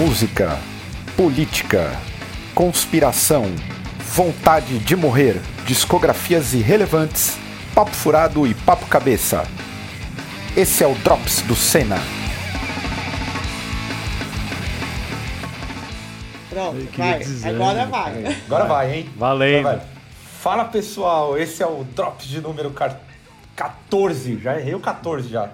música, política, conspiração, vontade de morrer, discografias irrelevantes, papo furado e papo cabeça. Esse é o Drops do Senna. Pronto, vai. Agora vai. Agora vai, hein? Valendo. Vai. Fala pessoal, esse é o Drops de número car- 14. Já errei o 14 já.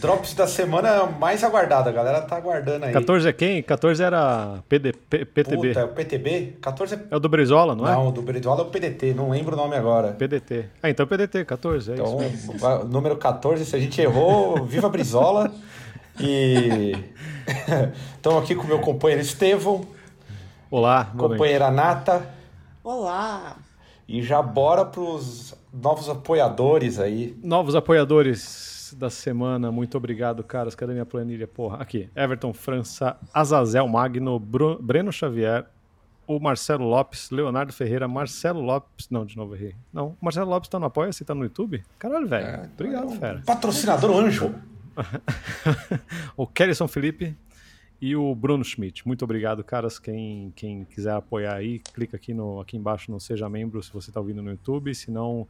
Drops da semana mais aguardada, a galera tá aguardando aí. 14 é quem? 14 era PD, P- PTB. Puta, é o PTB? 14 é. É o do Brizola, não, Não, é? o do Brizola é o PDT, não lembro o nome agora. PDT. Ah, então PDT, 14, é isso. Então, mesmo. va- número 14, se a gente errou, viva Brizola. E estamos aqui com o meu companheiro Estevão, Olá, companheira Nata. Olá. E já bora pros novos apoiadores aí. Novos apoiadores da semana, muito obrigado, caras. Cadê minha planilha? Porra, aqui. Everton França, Azazel Magno, Bru- Breno Xavier, o Marcelo Lopes, Leonardo Ferreira, Marcelo Lopes. Não, de novo errei. Não, o Marcelo Lopes tá no Apoia-se, tá no YouTube? Caralho, velho. obrigado, fera. Patrocinador Anjo. o Kellyson Felipe e o Bruno Schmidt. Muito obrigado, caras. Quem, quem quiser apoiar aí, clica aqui, no, aqui embaixo no Seja Membro se você está ouvindo no YouTube. Se não,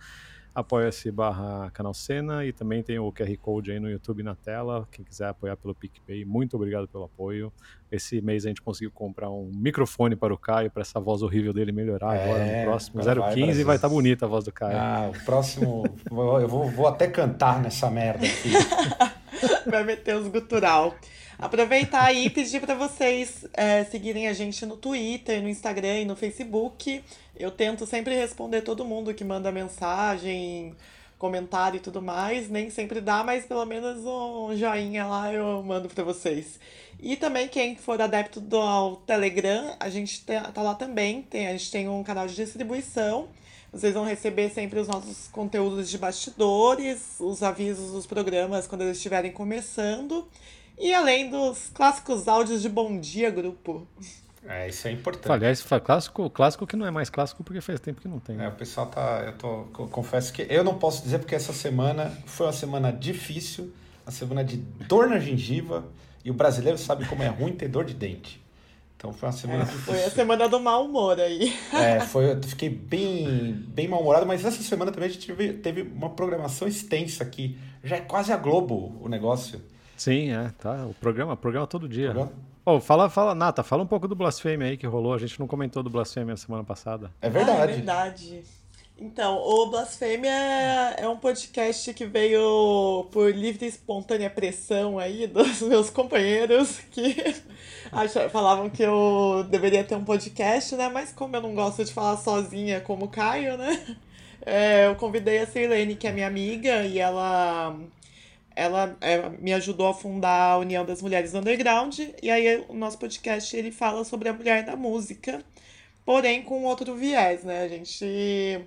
apoia-se barra canal Cena e também tem o QR Code aí no YouTube na tela. Quem quiser apoiar pelo PicPay, muito obrigado pelo apoio. Esse mês a gente conseguiu comprar um microfone para o Caio, para essa voz horrível dele melhorar É, agora no próximo. agora vai, 015 Brasil. vai estar bonita a voz do Caio. Ah, o próximo. eu vou, vou até cantar nessa merda aqui. Vai meter os gutural. Aproveitar e pedir para vocês é, seguirem a gente no Twitter, no Instagram e no Facebook. Eu tento sempre responder todo mundo que manda mensagem, comentário e tudo mais. Nem sempre dá, mas pelo menos um joinha lá eu mando para vocês. E também quem for adepto do Telegram, a gente tá lá também. Tem, a gente tem um canal de distribuição. Vocês vão receber sempre os nossos conteúdos de bastidores, os avisos dos programas quando eles estiverem começando. E além dos clássicos áudios de bom dia, grupo. É, isso é importante. Aliás, clássico, clássico que não é mais clássico porque faz tempo que não tem. né? É, o pessoal tá. Eu tô, eu confesso que eu não posso dizer porque essa semana foi uma semana difícil, uma semana de dor na gengiva, e o brasileiro sabe como é ruim ter dor de dente. Então foi uma semana difícil. Foi a semana do mau humor aí. É, foi, eu fiquei bem, bem mal-humorado, mas essa semana também a gente teve, teve uma programação extensa aqui. Já é quase a Globo o negócio. Sim, é, tá. O programa, o programa todo dia. Programa? Ô, fala, fala, Nata, fala um pouco do Blasfêmia aí que rolou. A gente não comentou do Blasfêmia na semana passada. É verdade. Ah, é verdade. Então, o Blasfêmia é um podcast que veio por livre e espontânea pressão aí dos meus companheiros que acha- falavam que eu deveria ter um podcast, né? Mas como eu não gosto de falar sozinha como o Caio, né? É, eu convidei a Sirlene, que é minha amiga, e ela ela é, me ajudou a fundar a União das Mulheres Underground. E aí o nosso podcast ele fala sobre a mulher na música, porém com outro viés, né? A gente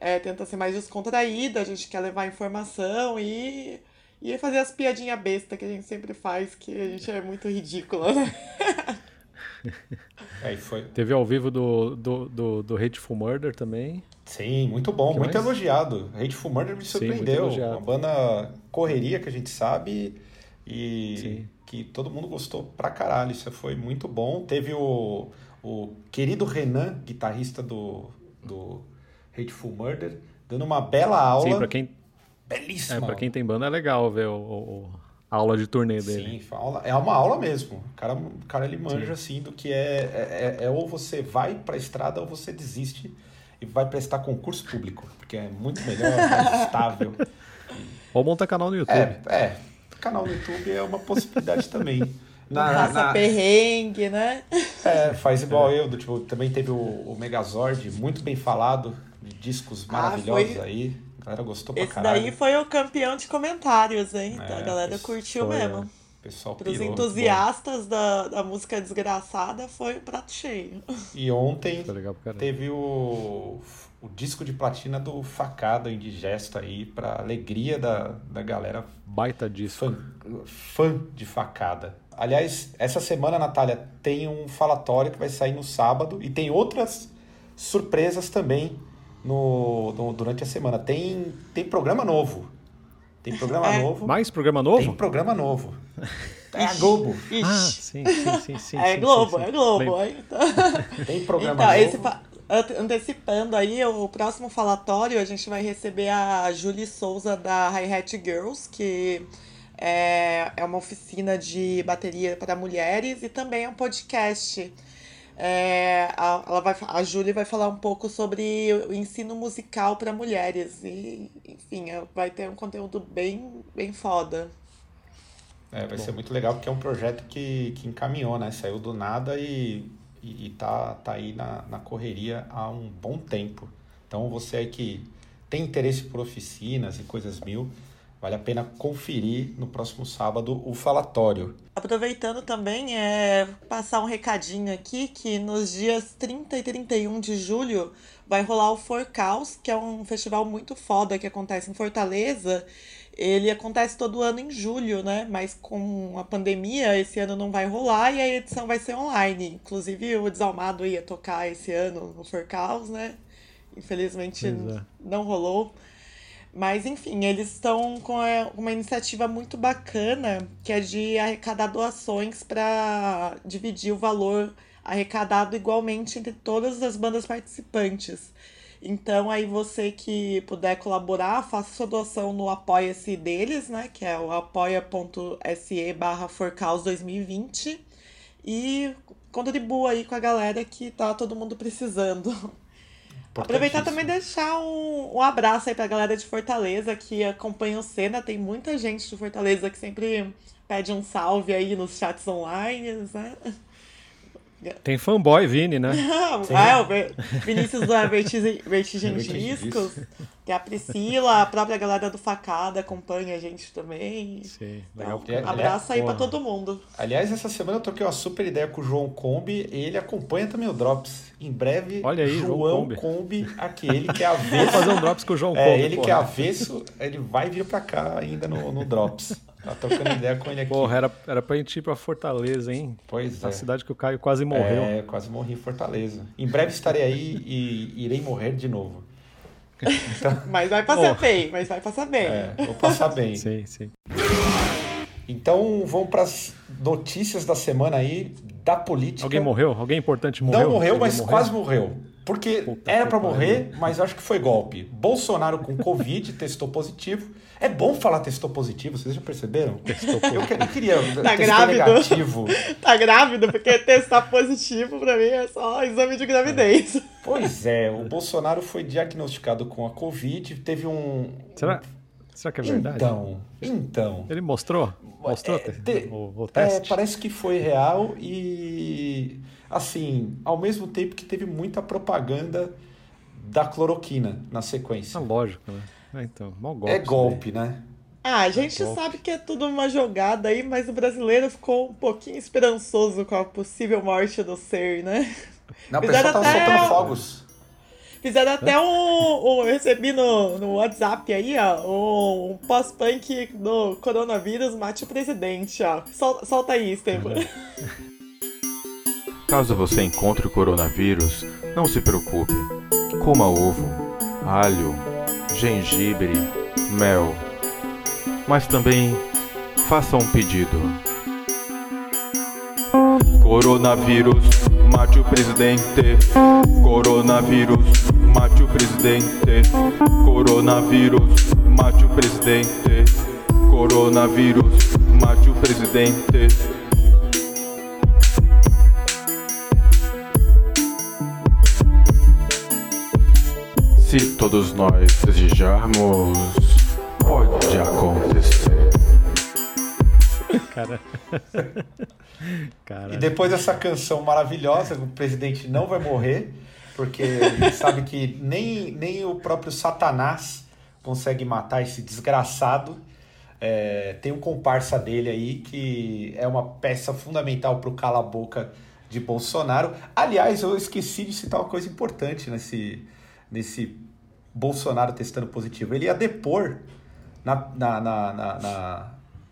é, tenta ser mais descontraída, a gente quer levar informação e, e fazer as piadinhas besta que a gente sempre faz, que a gente é muito ridícula, né? É, foi. Teve ao vivo do, do, do, do Hateful Murder também. Sim, muito bom, Que muito mais? elogiado. Hateful Murder me Sim, surpreendeu. elogiado. Uma banda correria que a gente sabe e Sim. que todo mundo gostou pra caralho. Isso foi muito bom. Teve o, o querido Renan, guitarrista do, do Hateful Murder, dando uma bela aula. Sim, pra quem, Belíssima. é, pra quem tem banda é legal ver o, o- a aula de turnê dele. Sim, aula- é uma aula mesmo. O cara, o cara ele manja assim do que é, é, é- é ou você vai pra estrada ou você desiste e vai prestar concurso público, porque é muito melhor, mais estável. Ou monta canal no YouTube. É, é, canal no YouTube é uma possibilidade também. Na, Passa na- perrengue, né? é, faz igual eu, do, tipo, também teve o, o Megazord, muito bem falado, de discos maravilhosos foi- aí. A galera gostou pra Esse caralho. daí foi o campeão de comentários, hein? Então É, a galera esse curtiu foi, mesmo. Pessoal Para os entusiastas da, da música desgraçada, foi um prato cheio. E ontem. Teve o, o disco de platina do Facada Indigesto aí, pra alegria da, da galera Baita disco. fã, fã de Facada. Aliás, essa semana, Natália, tem um falatório que vai sair no sábado e tem outras surpresas também no, no- durante a semana. Tem, tem programa novo. Tem programa É. novo. Mais programa novo? Tem programa novo. É a Globo. Ixi. Ah, sim, sim, sim, sim. É sim, Globo, sim, sim. é Globo. Lembro. Então, Tem programa então novo. esse antecipando aí o próximo falatório, a gente vai receber a Julie Souza da Hi-Hat Girls, que é, é uma oficina de bateria para mulheres e também é um podcast. É, a, ela vai, a Julie vai falar um pouco sobre o ensino musical para mulheres e, enfim, é- vai ter um conteúdo bem, bem foda. É, vai ser muito legal porque é um projeto que, que encaminhou, né? Saiu do nada e, e, e tá, tá aí na, na correria há um bom tempo. Então você aí que tem interesse por oficinas e coisas mil, vale a pena conferir no próximo sábado o falatório. Aproveitando também, é passar um recadinho aqui que nos dias 30 e 31 de julho vai rolar o Forcaus, que é um festival muito foda que acontece em Fortaleza. Ele acontece todo ano em julho, né? Mas com a pandemia, esse ano não vai rolar e a edição vai ser online. Inclusive, o Desalmado ia tocar esse ano no Forcaus, né? Infelizmente é. não rolou. Mas, enfim, eles estão com uma iniciativa muito bacana, que é de arrecadar doações para dividir o valor arrecadado igualmente entre todas as bandas participantes. Então, aí você que puder colaborar, faça sua doação no Apoia-se deles, né? Que é o apoia.se barra Forcaus 2020 e contribua aí com a galera que tá todo mundo precisando. Aproveitar também e deixar um, um abraço aí pra galera de Fortaleza que acompanha o Cena. Tem muita gente de Fortaleza que sempre pede um salve aí nos chats online, né? Tem fanboy, Vini, né? Ah, é, o Vinícius da Vertigem, Discos. Tem a Priscila, a própria galera do Facada acompanha a gente também. Sim, Então, legal. É, abraço aí pra porra. todo mundo. Aliás, essa semana eu troquei uma super ideia com o João Combi e ele acompanha também o Drops. Em breve, Olha aí, João João Combi. Combi, aqui, ele que é Vou avesso. fazer um drops com o João É, Combi, ele porra. que é avesso, ele vai vir pra cá ainda no, no Drops. Tá trocando ideia com ele aqui. Porra, era, era pra gente ir pra Fortaleza, hein? Pois A é. cidade que o Caio quase morreu. É, quase morri em Fortaleza. Em breve estarei aí e irei morrer de novo. Mas vai passar Oh. bem, mas vai passar bem. É, vou passar bem. Sim, sim. Então vamos para as notícias da semana aí da política. Alguém morreu? Alguém importante morreu? Não morreu, Alguém mas quase morreu. Porque Puta era pariu. morrer, mas acho que foi golpe. Bolsonaro com Covid testou positivo. É bom falar testou positivo, vocês já perceberam? Testou Eu, que- eu queria. testou grávido? negativo. Tá grávido, porque testar positivo pra mim é só exame de gravidez. Pois é, o Bolsonaro foi diagnosticado com a Covid, teve um. Será, será que é verdade? Então, então. Ele mostrou? Mostrou É, te- o, o É, teste? parece que foi real e, assim, ao mesmo tempo que teve muita propaganda da cloroquina na sequência. Ah, lógico, né? É, então, mal golpe. é golpe, né? Ah, a gente golpe. sabe que é tudo uma jogada aí, mas o brasileiro ficou um pouquinho esperançoso com a possível morte do ser, né? Não, Fizeram pessoal tava até- soltando fogos. Fizeram até um, um- Eu recebi no, no WhatsApp aí, ó, um, um pós-punk do coronavírus mate o presidente, ó. Sol- solta aí, Esteban. Caso você encontre o coronavírus, não se preocupe. Coma ovo, alho, gengibre, mel. Mas também faça um pedido. Coronavírus, mate o presidente. Coronavírus, mate o presidente. Coronavírus, mate o presidente. Coronavírus, mate o presidente. Se todos nós desejarmos, pode acontecer. Cara. Cara. E depois dessa canção maravilhosa, o presidente não vai morrer, porque ele sabe que nem, nem o próprio Satanás consegue matar esse desgraçado. É, tem um comparsa dele aí que é uma peça fundamental para o cala-boca de Bolsonaro. Aliás, eu esqueci de citar uma coisa importante nesse, nesse Bolsonaro testando positivo. Ele ia depor na, na, na, na, na,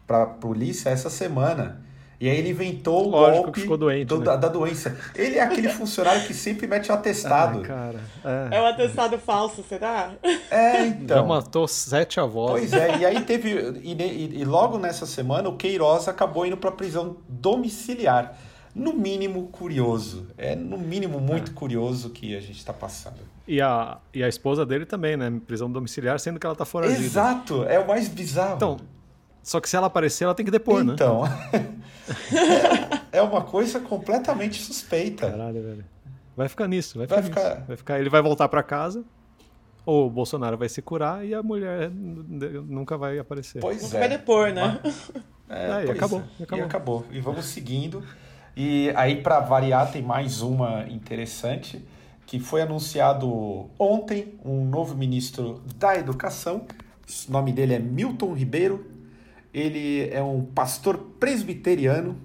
para a polícia essa semana. E aí ele inventou o Lógico golpe que ficou doente, do- né? da, da doença. Ele é aquele funcionário que sempre mete o atestado. Ai, cara. É É. um atestado falso, será? É, Já então. matou sete avós. Pois é, e aí teve. E, e- e logo nessa semana o Queiroz acabou indo para prisão domiciliar. No mínimo curioso. É no mínimo muito curioso que a gente está passando. E a, e a esposa dele também, né? Prisão domiciliar, sendo que ela tá foragida. Exato, é o mais bizarro. Então, só que se ela aparecer, ela tem que depor, né? Então, é, é uma coisa completamente suspeita. Caralho, velho. Vai ficar nisso, vai, Vai ficar, ficar- nisso. Vai ficar. Ele vai voltar pra casa, ou o Bolsonaro vai se curar e a mulher nunca vai aparecer. Pois Nunca é. vai depor, né? É, Aí, pois acabou, é. acabou. E acabou. E vamos seguindo. E aí, para variar, tem mais uma interessante, que foi anunciado ontem um novo ministro da Educação. O nome dele é Milton Ribeiro. Ele é um pastor presbiteriano.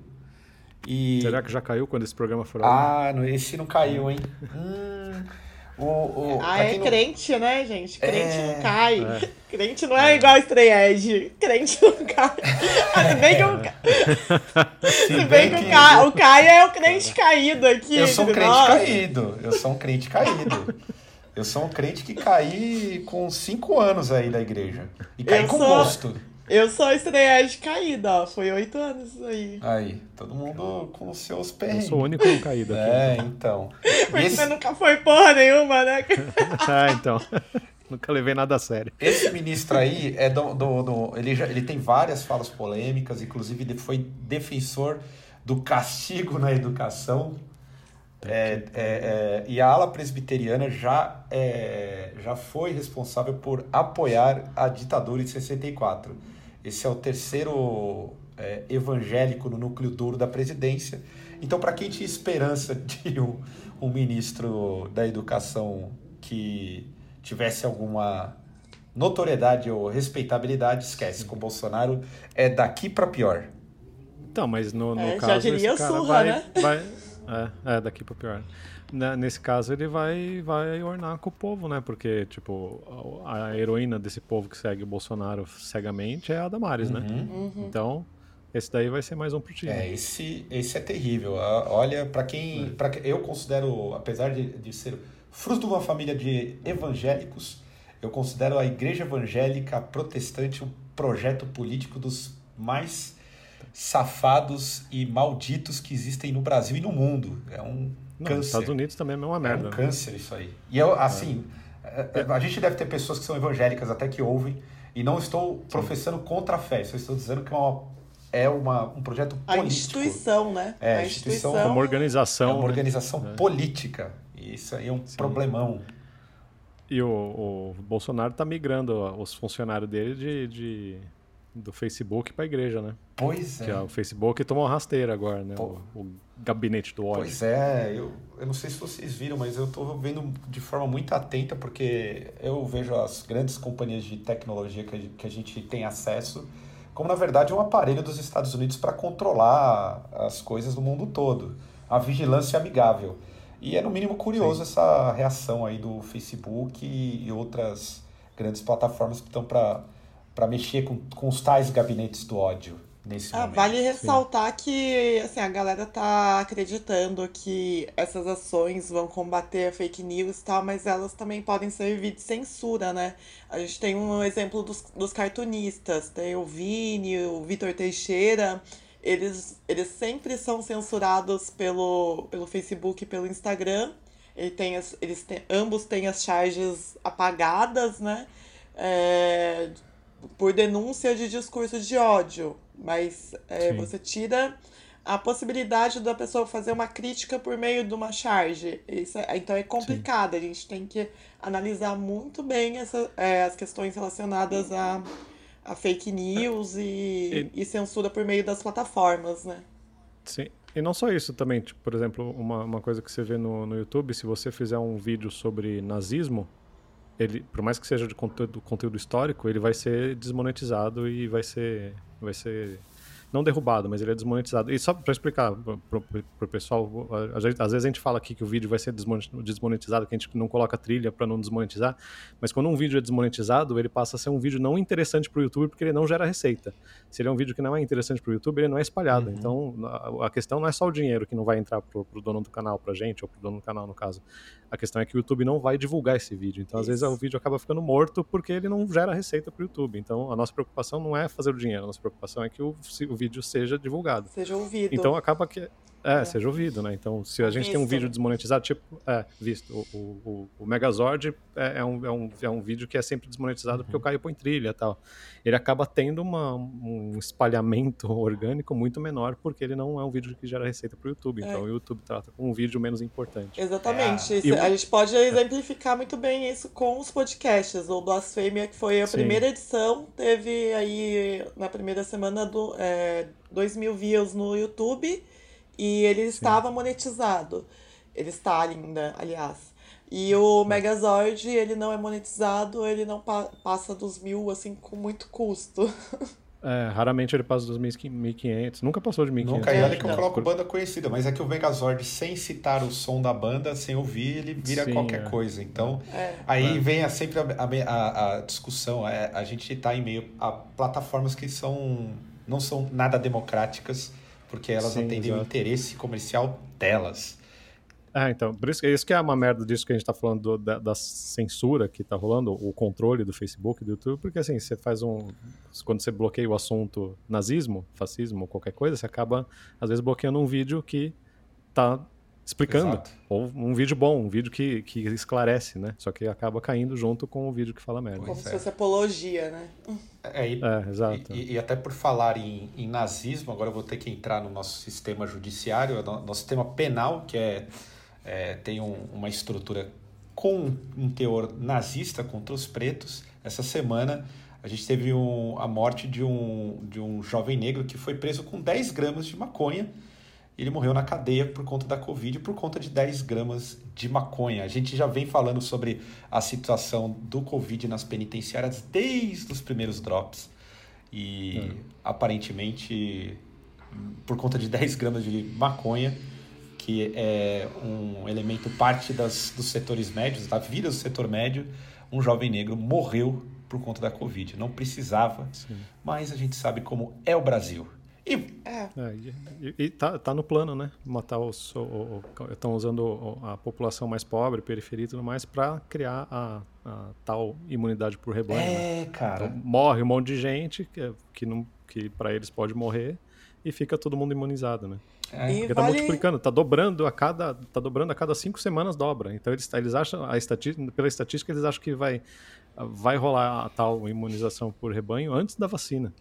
E... Será que já caiu quando esse programa for? Ah, esse não caiu, hein? Hum, o, o, Ah, é não- crente, né, gente? Crente É. não cai. Crente não é igual estreede. Crente não cai. Se bem que o, Ca- se bem que o, Ca... o Caio é o crente caído aqui. Eu sou um crente nós. caído. Eu sou um crente caído. Eu sou um crente que caí com cinco anos aí da igreja. E caí Eu com sou- gosto. Eu sou estreede caída, ó. Foi oito anos isso aí. Aí, todo mundo com os seus Eu perrengues. sou o único não caído aqui. É, então. Porque esse, você nunca foi porra nenhuma, né? ah, então. Nunca levei nada a sério. esse ministro aí é do. do, do- ele, já, ele tem várias falas polêmicas, inclusive ele foi defensor do castigo na educação. É, é, é, e a ala presbiteriana já, é, já foi responsável por apoiar a ditadura em 64. Esse é o terceiro é, evangélico no núcleo duro da presidência. Então, para quem tinha esperança de um, um ministro da educação que tivesse alguma notoriedade ou respeitabilidade, esquece. Com o Bolsonaro é daqui para pior. Então, mas no, no É, já caso. diria esse cara surra, vai, né? vai- é, é, daqui pra pior. Na- Nesse caso, ele vai, vai ornar com o povo, né? Porque, tipo, a, a heroína desse povo que segue o Bolsonaro cegamente é a Damares, né? Então, esse daí vai ser mais um pro time. É, esse, esse é terrível. Ah, Olha, para quem, para eu considero, apesar de, de ser fruto de uma família de evangélicos, eu considero a Igreja Evangélica Protestante um projeto político dos mais safados e malditos que existem no Brasil e no mundo. É um Não, nos câncer. Estados Unidos também é uma merda. É um né? câncer isso aí. E eu, assim, é, a gente deve ter pessoas que são evangélicas até que ouvem, e não estou professando contra a fé, só estou dizendo que é, uma, é uma, um projeto A político. instituição, né? É, a a instituição É uma É organização. uma né? organização política. E isso aí é um problemão. E o, o Bolsonaro tá migrando ó, os funcionários dele de, de- do Facebook pra igreja, né? Pois Que é é. o Facebook tomou uma rasteira agora, né? Pô. O, o gabinete do ódio. Pois é, eu, eu não sei se vocês viram, mas eu estou vendo de forma muito atenta, porque eu vejo as grandes companhias de tecnologia que a, gente- que a gente tem acesso como, na verdade, um aparelho dos Estados Unidos para controlar as coisas do mundo todo. A vigilância amigável. E é, no mínimo, curioso essa reação aí do Facebook e, e outras grandes plataformas que estão para mexer com, com os tais gabinetes do ódio nesse Ah, momento. vale ressaltar que assim, a galera tá acreditando que essas ações vão combater a fake news e tal, mas elas também podem servir de censura, né? A gente tem um exemplo dos, dos cartunistas, tem o Vini, o Vitor Teixeira, eles, eles sempre são censurados pelo, pelo Facebook e pelo Instagram. Ele tem as, eles têm, ambos têm as charges apagadas, né? É, por denúncia de discurso de ódio. Mas é, Sim. você tira a possibilidade da pessoa fazer uma crítica por meio de uma charge. Isso é- então é complicado. A gente tem que analisar muito bem essa, é, as questões relacionadas a, a fake news e, e censura por meio das plataformas, né? Sim. E não só isso também, tipo, por exemplo, uma, uma coisa que você vê no, no YouTube, se você fizer um vídeo sobre nazismo, ele, por mais que seja de conteúdo, conteúdo histórico, ele vai ser desmonetizado e vai ser, vai ser não derrubado, mas ele é desmonetizado. E só para explicar pro, pro, pessoal, a gente, às vezes a gente fala aqui que o vídeo vai ser desmonetizado, que a gente não coloca trilha para não desmonetizar, mas quando um vídeo é desmonetizado, ele passa a ser um vídeo não interessante para o YouTube porque ele não gera receita. Se ele é um vídeo que não é interessante para o YouTube, ele não é espalhado. Uhum. Então, a, a, questão não é só o dinheiro que não vai entrar pro, pro dono do canal, pra gente, ou pro dono do canal no caso. A questão é que o YouTube não vai divulgar esse vídeo. Então, Isso. às vezes, o vídeo acaba ficando morto porque ele não gera receita para o YouTube. Então, a nossa preocupação não é fazer o dinheiro, a nossa preocupação é que o, o vídeo seja divulgado. Seja ouvido. Então, acaba que é, é, seja ouvido, né? Então, se a gente visto. tem um vídeo desmonetizado, tipo, é, visto, o, o, o Megazord é, é, um, é, um, é um vídeo que é sempre desmonetizado uhum. porque o Caio põe trilha e tal. Ele acaba tendo uma, um espalhamento orgânico muito menor porque ele não é um vídeo que gera receita para o YouTube. Então, é. o YouTube trata como um vídeo menos importante. Exatamente. É. a gente pode exemplificar muito bem isso com os podcasts. O Blasfêmia, que foi a Sim. primeira edição, teve aí na primeira semana do, é, 2 mil views no YouTube e ele Sim. estava monetizado. Ele está ainda, aliás. E o Megazord, ele não é monetizado, ele não pa passa dos mil, assim, com muito custo. É, raramente ele passa dos 1.500. Nunca passou de 1.500. Nunca, e olha que eu coloco banda conhecida, mas é que o Megazord, sem citar o som da banda, sem ouvir, ele vira Sim, qualquer é. coisa. Então, é. aí é. vem a, sempre a, a, a discussão. É, a gente está em meio a plataformas que são não são nada democráticas porque elas Sim, atendem exato. o interesse comercial delas. Ah, então, por isso, isso que é uma merda disso que a gente tá falando do, da, da, censura que tá rolando, o controle do Facebook, do YouTube, porque assim, você faz um. Quando você bloqueia o assunto nazismo, fascismo, qualquer coisa, você acaba, às vezes, bloqueando um vídeo que tá explicando. Exato. Ou um vídeo bom, um vídeo que, que esclarece, né? Só que acaba caindo junto com o vídeo que fala merda. Como se fosse apologia, né? É, e, é exato. E, e, até por falar em, em, nazismo, agora eu vou ter que entrar no nosso sistema judiciário, no nosso sistema penal, que é, é tem um, uma estrutura com um teor nazista contra os pretos. Essa semana a gente teve um, a morte de um, de um jovem negro que foi preso com 10 gramas de maconha ele morreu na cadeia por conta da Covid, por conta de 10 gramas de maconha. A gente já vem falando sobre a situação do Covid nas penitenciárias desde os primeiros drops. E hum. aparentemente, por conta de 10 gramas de maconha, que é um elemento parte das, dos setores médios, da vida do setor médio, um jovem negro morreu por conta da Covid. Não precisava, Sim. mas a gente sabe como é o Brasil. E, é. é e, e tá, tá no plano, né? Matar os. Estão usando a população mais pobre, periferia e tudo mais, para criar a, a, tal imunidade por rebanho. É, né? cara. Então, morre um monte de gente que, que, não, que para eles pode morrer e fica todo mundo imunizado, né? É. Porque tá vale... multiplicando, tá dobrando a cada, tá dobrando a cada cinco semanas dobra. Então eles, eles acham, a estatística, pela estatística, eles acham que vai, vai rolar a tal imunização por rebanho antes da vacina.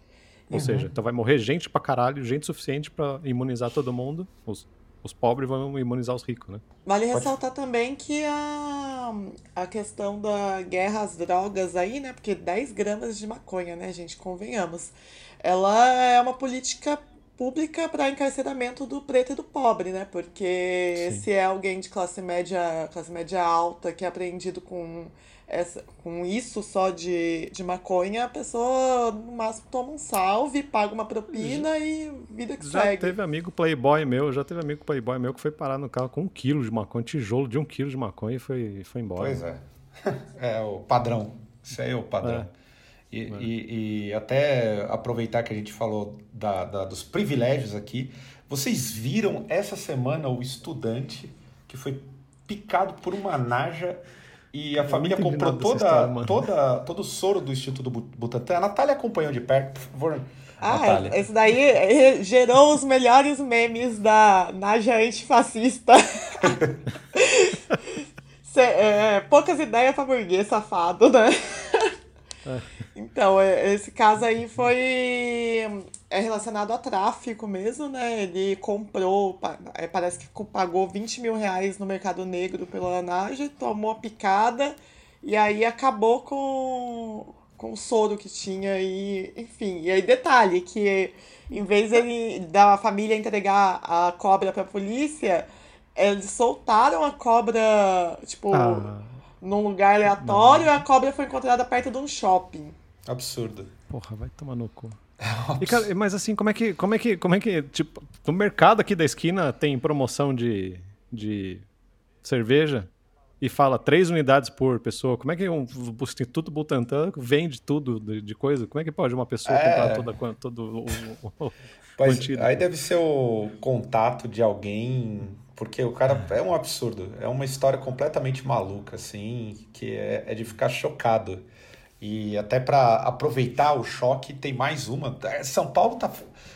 Ou uhum. seja, então vai morrer gente pra caralho, gente suficiente para imunizar todo mundo. Os, os pobres vão imunizar os ricos, né? Vale Pode... ressaltar também que a, a questão da guerra às drogas aí, né? Porque 10 gramas de maconha, né, gente? Convenhamos. Ela é uma política pública para encarceramento do preto e do pobre, né? Porque Sim. se é alguém de classe média, classe média alta que é apreendido com essa, com isso só de, de maconha, a pessoa no máximo toma um salve, paga uma propina já, e vida que já segue. Já teve amigo playboy meu, já teve amigo playboy meu que foi parar no carro com um quilo de maconha, tijolo de um quilo de maconha e foi, foi embora. Pois é. É o padrão. Isso aí é o padrão. É. E, é. e, e, até aproveitar que a gente falou da, da, dos privilégios aqui, vocês viram essa semana o estudante que foi picado por uma naja e a eu família comprou toda, história, toda, todo o soro do Instituto Butantan. A Natália acompanhou de perto, por favor. Ah, Natália. esse daí gerou os melhores memes da Naja antifascista. Cê, é, poucas ideias pra burguês safado, né? É. Então, esse caso aí foi é relacionado a tráfico mesmo, né? Ele comprou, é, parece que pagou 20 mil reais no mercado negro pela Naja, tomou a picada e aí acabou com, com o soro que tinha e, enfim. E aí, detalhe, que em vez ele, da família entregar a cobra pra polícia, eles soltaram a cobra, tipo, ah, num lugar aleatório não. e a cobra foi encontrada perto de um shopping. Absurdo. Porra, vai tomar no cu. E, cara, mas assim, como é que, como é que, como é que, tipo, no mercado aqui da esquina tem promoção de, de cerveja e fala três unidades por pessoa. Como é que um, o Instituto Butantan vende tudo de, de, coisa? Como é que pode uma pessoa é... comprar toda, todo o, o, Pois, aí deve ser o contato de alguém, porque o cara é. é um absurdo, é uma história completamente maluca, assim, que é, é de ficar chocado. E até para aproveitar o choque, tem mais uma. É, São Paulo tá.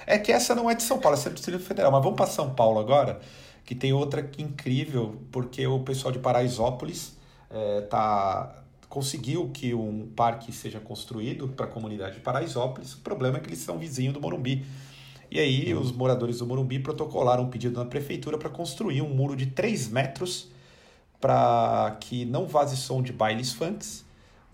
É que essa não é de São Paulo, essa é do Distrito Federal. Mas vamos para São Paulo agora, que tem outra que incrível, porque o pessoal de Paraisópolis é, tá, conseguiu que um parque seja construído para a comunidade de Paraisópolis. O problema é que eles são vizinhos do Morumbi. E aí, os moradores do Morumbi protocolaram um pedido na prefeitura para construir um muro de 3 metros para que não vaze som de bailes funks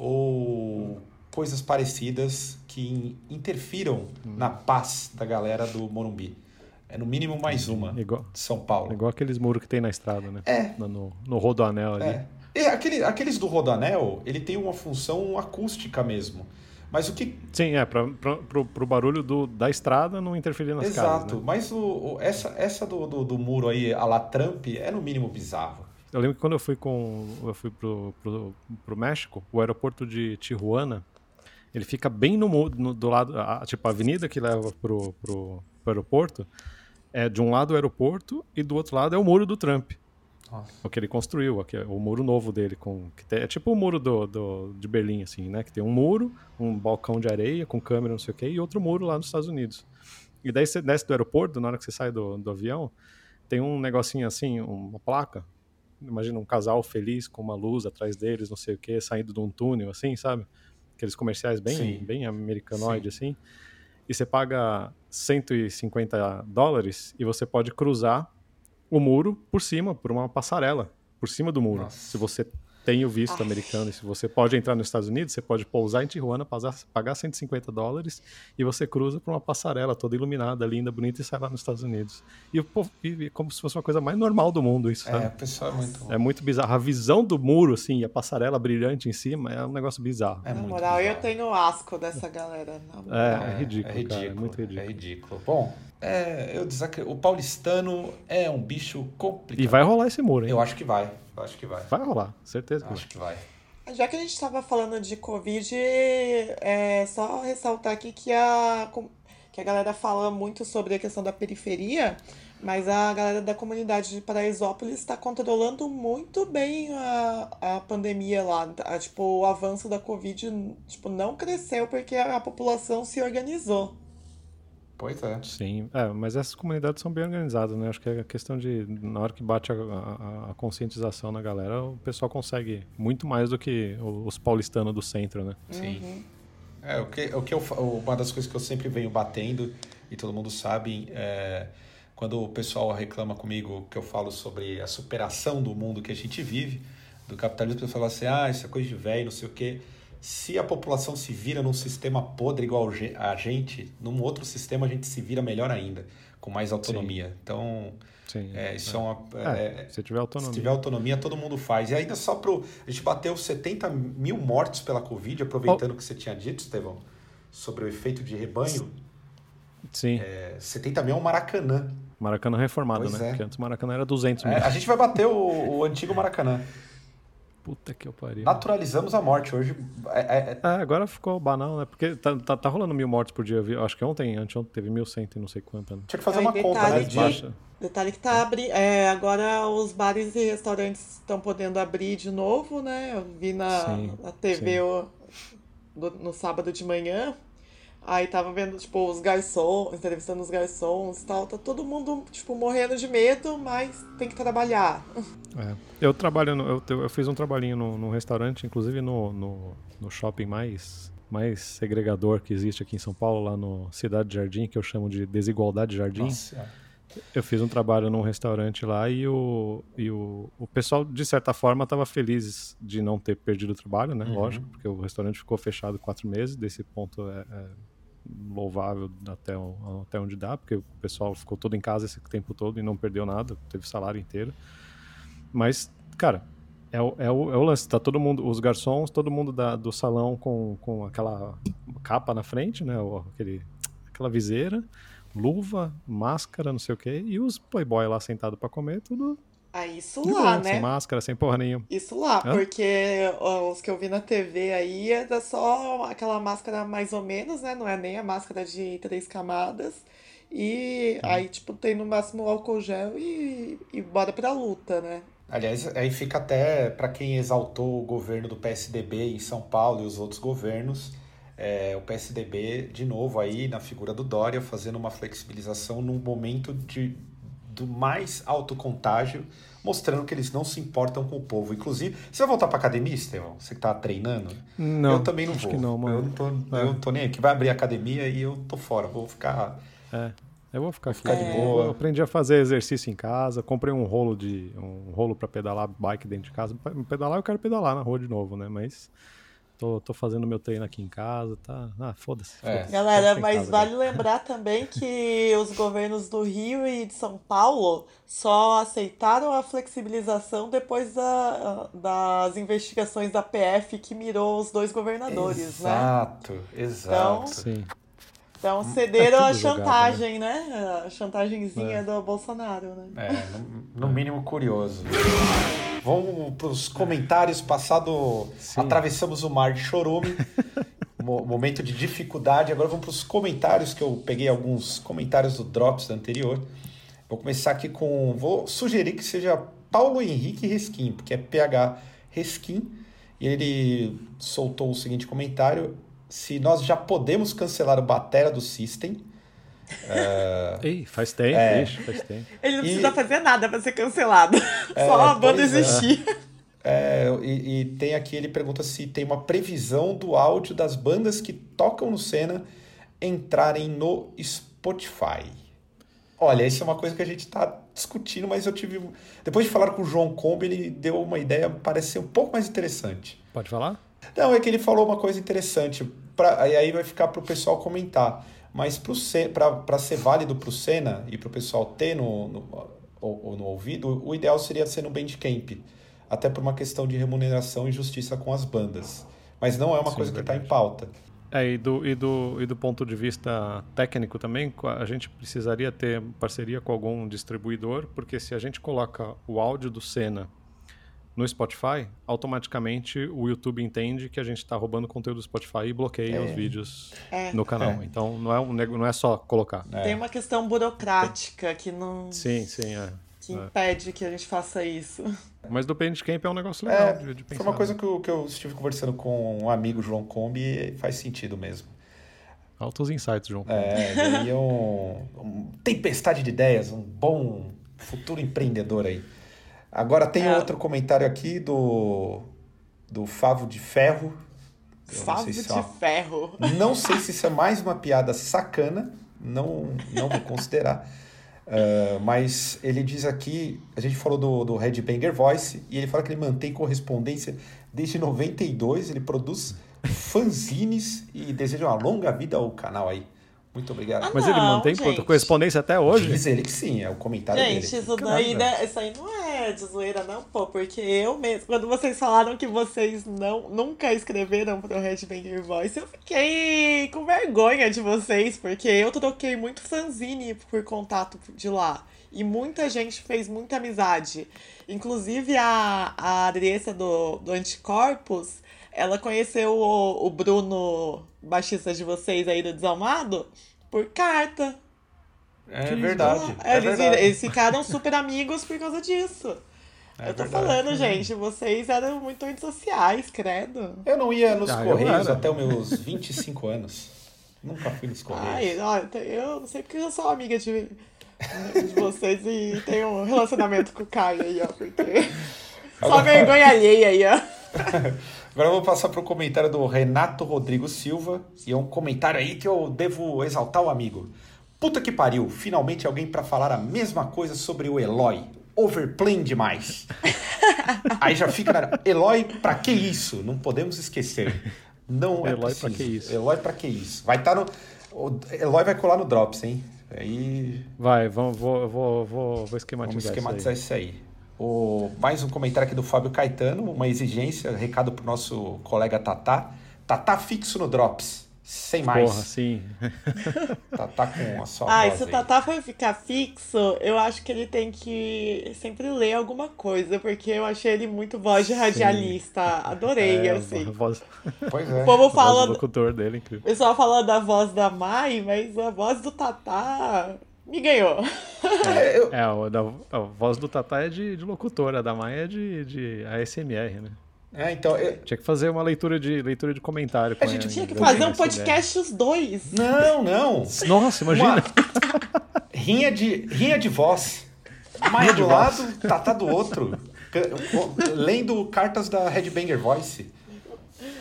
ou coisas parecidas que interfiram hum. na paz da galera do Morumbi. É no mínimo mais uma igual, de São Paulo. Igual aqueles muros que tem na estrada, né? É. No, no Rodoanel ali. É. E aquele, aqueles do Rodoanel, ele tem uma função acústica mesmo. Mas o que. Sim, é, para o barulho do, da estrada não interferir nas Exato, casas. Exato, né? mas o, o, essa, essa do, do, do, muro aí, a la Trump, é no mínimo bizarro. Eu lembro que quando eu fui com. Eu fui pro, pro, pro México, o aeroporto de Tijuana, ele fica bem no, no do lado. A, tipo, a avenida que leva pro, pro, pro aeroporto é de um lado o aeroporto e do outro lado é o muro do Trump. Nossa. O que ele construiu, o muro novo dele, com, que tem, é tipo o muro do, do, de Berlim, assim, né? Que tem um muro, um balcão de areia com câmera, não sei o quê, e outro muro lá nos Estados Unidos. E daí você desce do aeroporto, na hora que você sai do, do avião, tem um negocinho assim, uma placa. Imagina um casal feliz com uma luz atrás deles, não sei o quê, saindo de um túnel, assim, sabe? Aqueles comerciais bem, bem americanoide, assim. E você paga 150 dólares e você pode cruzar o muro por cima, por uma passarela, por cima do muro. Nossa. Se você tem o visto Ai. americano e se você pode entrar nos Estados Unidos, você pode pousar em Tijuana, pagar 150 dólares e você cruza por uma passarela toda iluminada, linda, bonita e sai lá nos Estados Unidos. E o povo vive como se fosse uma coisa mais normal do mundo isso, sabe? É, o pessoal é muito... É muito bizarro. A visão do muro, assim, e a passarela brilhante em cima é um negócio bizarro. É na moral, bizarro. eu tenho asco dessa galera. É, é, ridículo, é ridículo, cara, é muito ridículo. É ridículo. Bom, é, eu desacre... o paulistano é um bicho complicado. E vai rolar esse muro, hein? Eu acho que vai. Eu acho que vai. Vai rolar, certeza que acho vai. que vai. Já que a gente estava falando de Covid, é só ressaltar aqui que a, que a galera fala muito sobre a questão da periferia, mas a galera da comunidade de Paraisópolis está controlando muito bem a, a pandemia lá. A, tipo, o avanço da Covid tipo, não cresceu porque a, a população se organizou. Pois é. Sim, é, mas essas comunidades são bem organizadas, né? Acho que é a questão de, na hora que bate a, a, a, conscientização na galera, o pessoal consegue muito mais do que os paulistanos do centro, né? Sim. Uhum. É, o que, o que eu, uma das coisas que eu sempre venho batendo, e todo mundo sabe, é quando o pessoal reclama comigo que eu falo sobre a superação do mundo que a gente vive, do capitalismo, eu falo assim, ah, isso é coisa de velho, não sei o quê se a população se vira num sistema podre igual a gente, num outro sistema a gente se vira melhor ainda, com mais autonomia. Sim. Então, Sim, é, isso é, é uma. É, é, se tiver autonomia. Se tiver autonomia, todo mundo faz. E ainda só pro. A gente bateu 70 mil mortes pela Covid, aproveitando o oh. que você tinha dito, Estevão, sobre o efeito de rebanho. Sim. É, 70 mil é um Maracanã. Maracanã reformado, pois né? É. Porque antes o Maracanã era 200 mil. É, a gente vai bater o, o antigo Maracanã. Puta que eu pariu. Naturalizamos a morte hoje. É, é... é agora ficou banal, né? Porque tá, tá, tá, rolando mil mortes por dia. Acho que ontem, anteontem, teve mil cento e não sei quanto. Né? Tinha que fazer uma conta, né? De... Detalhe que tá abrindo. É, agora os bares e restaurantes estão podendo abrir de novo, né? Eu vi na, sim, na TV o, do, no sábado de manhã. Aí tava vendo, tipo, os garçons, entrevistando os garçons e tal. Tá todo mundo, tipo, morrendo de medo, mas tem que trabalhar. É. Eu trabalho, no, eu, eu fiz um trabalhinho no, no restaurante, inclusive no, no, no, shopping mais, mais segregador que existe aqui em São Paulo, lá no Cidade Jardim, que eu chamo de Desigualdade Jardim. Nossa. Eu fiz um trabalho num restaurante lá e o, e o, o pessoal, de certa forma, estava feliz de não ter perdido o trabalho, né? Uhum. Lógico, porque o restaurante ficou fechado quatro meses. Desse ponto é, é louvável até, até onde dá, porque o pessoal ficou todo em casa esse tempo todo e não perdeu nada, teve salário inteiro. Mas, cara, é o, é o, é o lance. Tá todo mundo, os garçons, todo mundo da, do salão com, com aquela capa na frente, né? Aquele aquela viseira, luva, máscara, não sei o quê, e os playboy lá sentado para comer, tudo Ah, isso de lá, boa, né? sem máscara, sem porra nenhuma. Isso lá, Hã? porque os que eu vi na TV aí era só aquela máscara mais ou menos, né? Não é nem a máscara de três camadas. E aí, tipo, tem no máximo álcool gel e, e bora pra luta, né? Aliás, aí fica até para quem exaltou o governo do PSDB em São Paulo e os outros governos, é, o PSDB, de novo, aí na figura do Dória, fazendo uma flexibilização num momento de, do mais alto contágio, mostrando que eles não se importam com o povo. Inclusive, você vai voltar para academia, Estevão? Você que tá treinando? Não, eu também não acho vou. que não, mano. Eu não tô, É. eu não tô nem aqui. Vai abrir a academia e eu tô fora. Vou ficar. É. Eu vou ficar aqui. ficar de Eu boa. aprendi a fazer exercício em casa, comprei um rolo de um rolo para pedalar bike dentro de casa. Pedalar eu quero pedalar na rua de novo, né? Mas tô, tô fazendo meu treino aqui em casa, tá? Ah, foda-se. É. foda-se. Galera, mas casa, vale né? lembrar também que os governos do Rio e de São Paulo só aceitaram a flexibilização depois da- das investigações da PF que mirou os dois governadores, né? Exato, exato. Sim. Então cederam É a tudo jogado, chantagem, né? A chantagenzinha do Bolsonaro, né? É, no, no mínimo curioso. Vamos para os comentários. Passado, Sim. atravessamos o mar de chorume. Mo- momento de dificuldade. Agora vamos para os comentários, que eu peguei alguns comentários do Drops anterior. Vou começar aqui com. Vou sugerir que seja Paulo Henrique Resquim, porque é PH Resquim. E ele soltou o seguinte comentário: se nós já podemos cancelar o Batera do System. Ei, faz tempo, É. ixi, faz tempo. Ele não E- precisa fazer nada pra ser cancelado. Só a banda é. existir. É, e, e tem aqui, ele pergunta se tem uma previsão do áudio das bandas que tocam no Senna entrarem no Spotify. Olha, isso é uma coisa que a gente está discutindo, mas eu tive. Depois de falar com o João Combe, ele deu uma ideia, parece ser um pouco mais interessante. Pode falar? Não, é que ele falou uma coisa interessante, pra, e aí vai ficar para o pessoal comentar. Mas para ser válido para o Senna e para o pessoal ter no, no, ou- no ouvido, o ideal seria ser no Bandcamp. Até por uma questão de remuneração e justiça com as bandas. Mas não é uma Sim, coisa que está em verdade. pauta. É, e do, e, do, e do ponto de vista técnico também, a gente precisaria ter parceria com algum distribuidor, porque se a gente coloca o áudio do Senna no Spotify, automaticamente o YouTube entende que a gente está roubando conteúdo do Spotify e bloqueia os vídeos É. no canal. É. Então não é, um, não é só colocar. Tem uma questão burocrática que não Sim, sim, é. que É. impede que a gente faça isso. Mas do Bandcamp é um negócio legal É, de, de foi pensar. uma coisa que eu, que eu estive conversando com um amigo, João Combe, e faz sentido mesmo. Altos insights, João. É, é um, um tempestade de ideias, um bom futuro empreendedor aí. Agora tem É. outro comentário aqui do, do Favo de Ferro. Eu Favo sei de se é uma- ferro. Não sei se isso é mais uma piada sacana, não, não vou considerar. Ah, mas ele diz aqui, a gente falou do, do Headbanger Voice, e ele fala que ele mantém correspondência desde 92, ele produz fanzines e deseja uma longa vida ao canal aí. Muito obrigado. Mas ele Não, mantém gente. correspondência até hoje? Diz ele que sim, é o comentário Gente, dele. isso Caralho, daí, né, isso aí não é de zoeira, não, pô, porque eu mesmo, quando vocês falaram que vocês não, nunca escreveram pro Headbanger Voice, eu fiquei com vergonha de vocês, porque eu troquei muito fanzine por contato de lá. E muita gente fez muita amizade. Inclusive a, a Adriessa do, do Anticorpos, ela conheceu o, o Bruno, baixista de vocês aí do Desalmado, por carta. É verdade. É, é eles, verdade. eles ficaram super amigos por causa disso. É eu tô verdade. falando, gente, vocês eram muito antissociais, credo. Eu não ia nos Ah, Correios até os meus 25 anos. Nunca fui nos Correios. Ai, olha, eu não sei porque eu sou amiga de, de vocês e tenho um relacionamento com o Caio aí, ó, porque. Só vergonha alheia aí, ó. Agora eu vou passar para o comentário do Renato Rodrigo Silva. E é um comentário aí que eu devo exaltar o amigo. Puta que pariu, finalmente alguém para falar a mesma coisa sobre o Eloy. Overplaying demais. aí já fica na... Eloy, pra que isso? Não podemos esquecer. Não é Eloy, pra que isso? Eloy, pra que isso? Vai estar no... O Eloy vai colar no Drops, hein? Aí Vai, vamos, vou, vou, vou, vou esquematizar, Vamos isso esquematizar aí. isso aí. O, mais um comentário aqui do Fábio Caetano, uma exigência, recado pro nosso colega Tatá. Tatá fixo no Drops. Sem mais. Porra, sim. Tatá com a sua Ah, voz se o. Tatá for ficar fixo, eu acho que ele tem que sempre ler alguma coisa, porque eu achei ele muito voz de radialista. Adorei, É, assim. A voz, Pois O é. povo a voz do fala. locutor dele, incrível. O pessoal fala da voz da Mai, mas a voz do Tatá me ganhou. É, eu- É, o da- a voz do Tatá é de, de locutora, a da Maia é de, de ASMR, né? é, então, eu- Tinha que fazer uma leitura de, leitura de comentário. com A gente Tinha que fazer um podcast os dois. Não, não. Nossa, imagina! Uma- Rinha de, rinha de voz. Maia do lado, Tatá do outro. Lendo cartas da Headbanger Voice.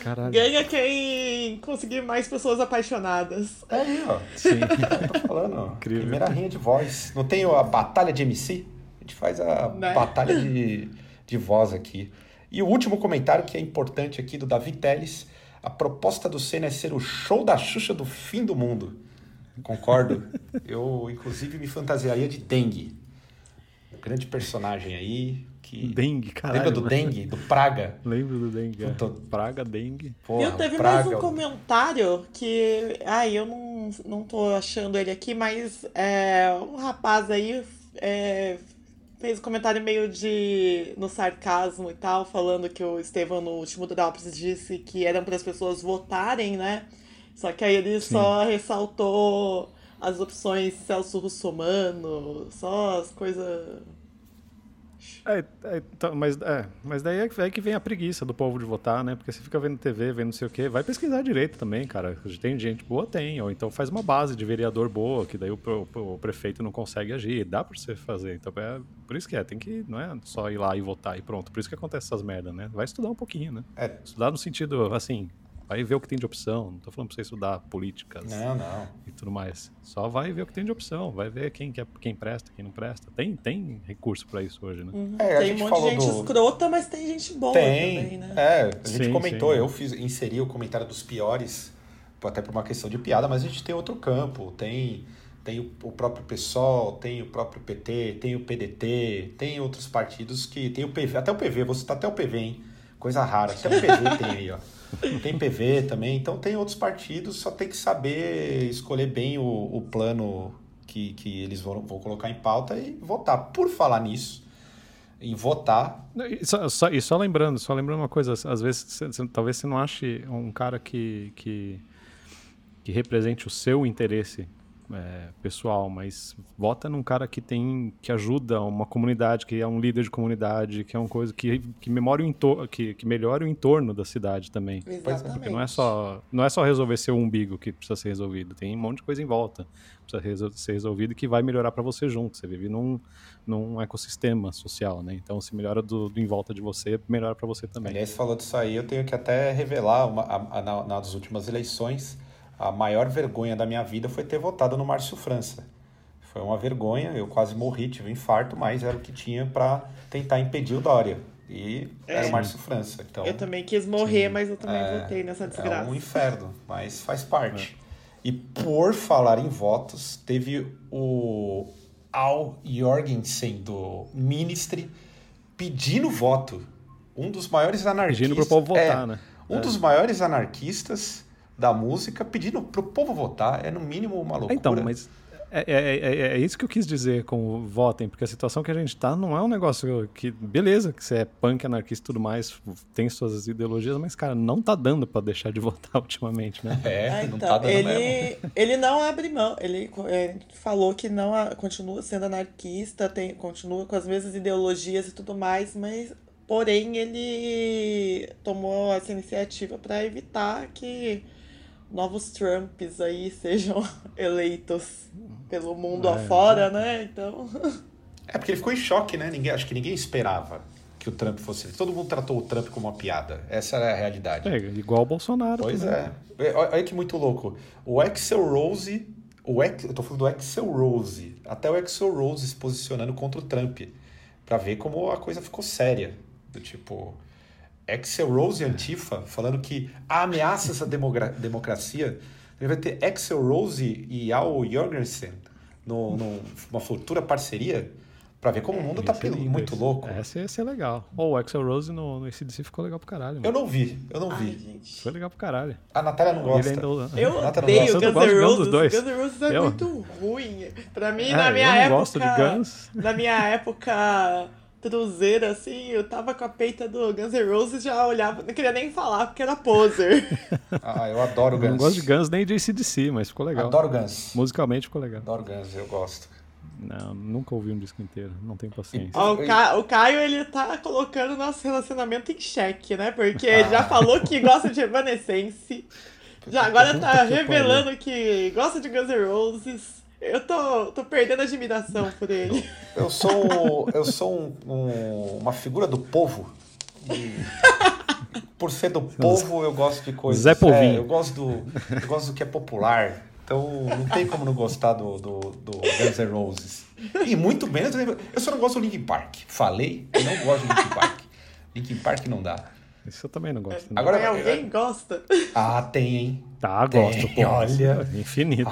Caralho. Ganha quem conseguir mais pessoas apaixonadas. É aí, ó. Sim. Tô falando, ó. Incrível. Primeira rinha de voz. Não tem a batalha de MC? A gente faz a Né? batalha de, de voz aqui. E o último comentário que é importante aqui do Davi Teles. A proposta do Senna é ser o show da Xuxa do fim do mundo. Concordo. Eu, inclusive, me fantasiaria de Dengue. Grande personagem aí. Que... Dengue, caralho. Lembra do mano. Dengue? Do Praga? Lembro do dengue. é. Praga, dengue. Porra, e teve Praga, mais um comentário que. Ai, eu não, não tô achando ele aqui, mas é, um rapaz aí é, fez um comentário meio de. no sarcasmo e tal, falando que o Estevão no último Drops disse que eram para as pessoas votarem, né? Só que aí ele só ressaltou as opções Celso Russomano, só as coisas. É, é, tá, mas, é, mas daí é, que- é que vem a preguiça do povo de votar, né? Porque você fica vendo TV, vendo não sei o quê. Vai pesquisar direito também, cara. Tem gente boa, tem. Ou então faz uma base de vereador boa, que daí o, pro- o prefeito não consegue agir. Dá pra você fazer. Então é por isso que é. Tem que, não é só ir lá e votar e pronto. Por isso que acontece essas merdas, né? Vai estudar um pouquinho, né? É. Estudar no sentido, assim, vai ver o que tem de opção. Não tô falando pra você estudar políticas Não, não. e tudo mais. Só vai ver o que tem de opção. Vai ver quem, quer, quem presta, quem não presta. Tem, tem recurso pra isso hoje, né? É, a tem gente um monte de gente do- escrota, mas tem gente boa Tem. também, né? É, a gente Sim, comentou, sim. eu fiz, inseri o comentário dos piores, até por uma questão de piada, mas a gente tem outro campo. Tem, tem o, o próprio PSOL, tem o próprio PT, tem o PDT, tem outros partidos que tem o PV, até o PV, vou citar até o PV, hein? Coisa rara, até o PV tem aí, ó. Tem PV também, então tem outros partidos, só tem que saber escolher bem o, o plano que, que eles vão, vão colocar em pauta e votar. Por falar nisso, em votar, E só, só- e só lembrando, só lembrando uma coisa, às vezes você- você- talvez você não ache um cara que, que, que represente o seu interesse é, pessoal, mas vota num cara que tem que ajuda uma comunidade, que é um líder de comunidade, que é uma coisa que, que, memore o entor que, que melhore o entorno da cidade também. Exatamente. Porque não é só não é só resolver seu umbigo que precisa ser resolvido, tem um monte de coisa em volta que precisa resol- ser resolvido e que vai melhorar para você junto. Você vive num, num ecossistema social, né? Então se melhora do, do em volta de você, melhora para você também. Aliás, falou disso aí, eu tenho que até revelar, uma, a, a, na- nas últimas eleições, a maior vergonha da minha vida foi ter votado no Márcio França. Foi uma vergonha, eu quase morri, tive um infarto, mas era o que tinha para tentar impedir o Dória. E era o Márcio França. Então, Eu também quis morrer, mas eu também é, votei nessa é desgraça. um inferno, mas faz parte. E por falar em votos, teve o Al Jorgensen do Ministry pedindo voto. Um dos maiores anarquistas. Pedindo pro povo votar, é, né? Um É. dos maiores anarquistas da música pedindo pro povo votar. É no mínimo uma loucura. Então, mas é, é, é, é isso que eu quis dizer com o votem, porque a situação que a gente tá não é um negócio que, beleza, que você é punk, anarquista e tudo mais, tem suas ideologias, mas, cara, não tá dando pra deixar de votar ultimamente, né? É, Ah, não então, tá dando mesmo. ele, ele não abre mão. Ele é, falou que não a- continua sendo anarquista, tem, continua com as mesmas ideologias e tudo mais, mas porém ele tomou essa iniciativa para evitar que novos Trumps aí sejam eleitos pelo mundo É, afora, né? Então. É porque ele ficou em choque, né? Ninguém, acho que ninguém esperava que o Trump fosse. Todo mundo tratou o Trump como uma piada. Essa é a realidade. É, igual o Bolsonaro. Pois também. é. É, Olha olha que muito louco. O Axel Rose. O Ex, eu tô falando do Axel Rose. Até o Axel Rose se posicionando contra o Trump. Pra ver como a coisa ficou séria. Do tipo. Axel Rose e Antifa falando que à demogra- democracia. Ele vai ter Axel Rose e Al Jorgensen numa futura parceria. Pra ver como o mundo tá ser lindo muito esse. louco. Essa ia ser legal. Ou o Axel Rose no, no ACDC ficou legal pro caralho. Eu Mano. não vi, eu não Ai, vi. gente. Foi legal pro caralho. A Natália não gosta. ainda... Eu odeio. Eu Guns N' Roses. Guns N' Roses é Eu- muito ruim. Pra mim, É, na minha eu não época. gosto de Guns. Na minha época truzeira, assim, eu tava com a peita do Guns N' Roses já olhava, não queria nem falar porque era poser. Ah, eu adoro Eu Guns. não gosto de Guns nem de ACDC, mas ficou legal. Adoro Guns. Musicalmente ficou legal. Adoro Guns, eu gosto. Não, nunca ouvi um disco inteiro. Não tenho paciência. Ó, o, Ca... o Caio, ele tá colocando nosso relacionamento em xeque, né? Porque ele já falou que gosta de Evanescence. Já agora tá revelando que gosta de Guns N' Roses. Eu tô, tô perdendo a admiração por ele. Eu sou, eu sou um- um- uma figura do povo. E por ser do povo, eu gosto de coisas. Zé Povinho. É, eu, gosto do, eu gosto do que é popular. Então não tem como não gostar do, do, do Guns N' Roses. E muito bem, eu também- eu só não gosto do Linkin Park. Falei, eu não gosto do Linkin Park. Linkin Park não dá. Isso eu também não gosto. não. Agora- alguém gosta? Ah, tem, hein? Tá, gosto, Tem, pô. olha. Infinito.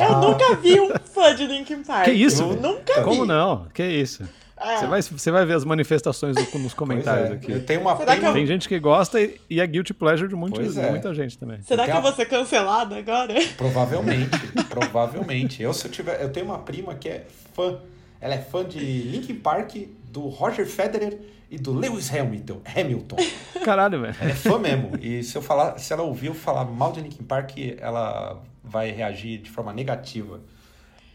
Eu nunca vi um fã de Linkin Park. Que isso? Eu nunca vi. Como não? Que isso? É. Você vai, você vai ver as manifestações do- nos comentários é, aqui. Eu tenho uma Será eu- Tem gente que gosta e, e é guilty pleasure de, muito, de é. muita gente também. Será que eu vou ser cancelada agora? Provavelmente, provavelmente. Eu, se eu tiver, eu tenho uma prima que é fã. Ela é fã de Linkin Park, do Roger Federer e do Lewis Hamilton. Hamilton. Caralho, velho. Ela é fã mesmo. E se eu falar, se ela ouvir eu falar mal de Linkin Park, ela vai reagir de forma negativa.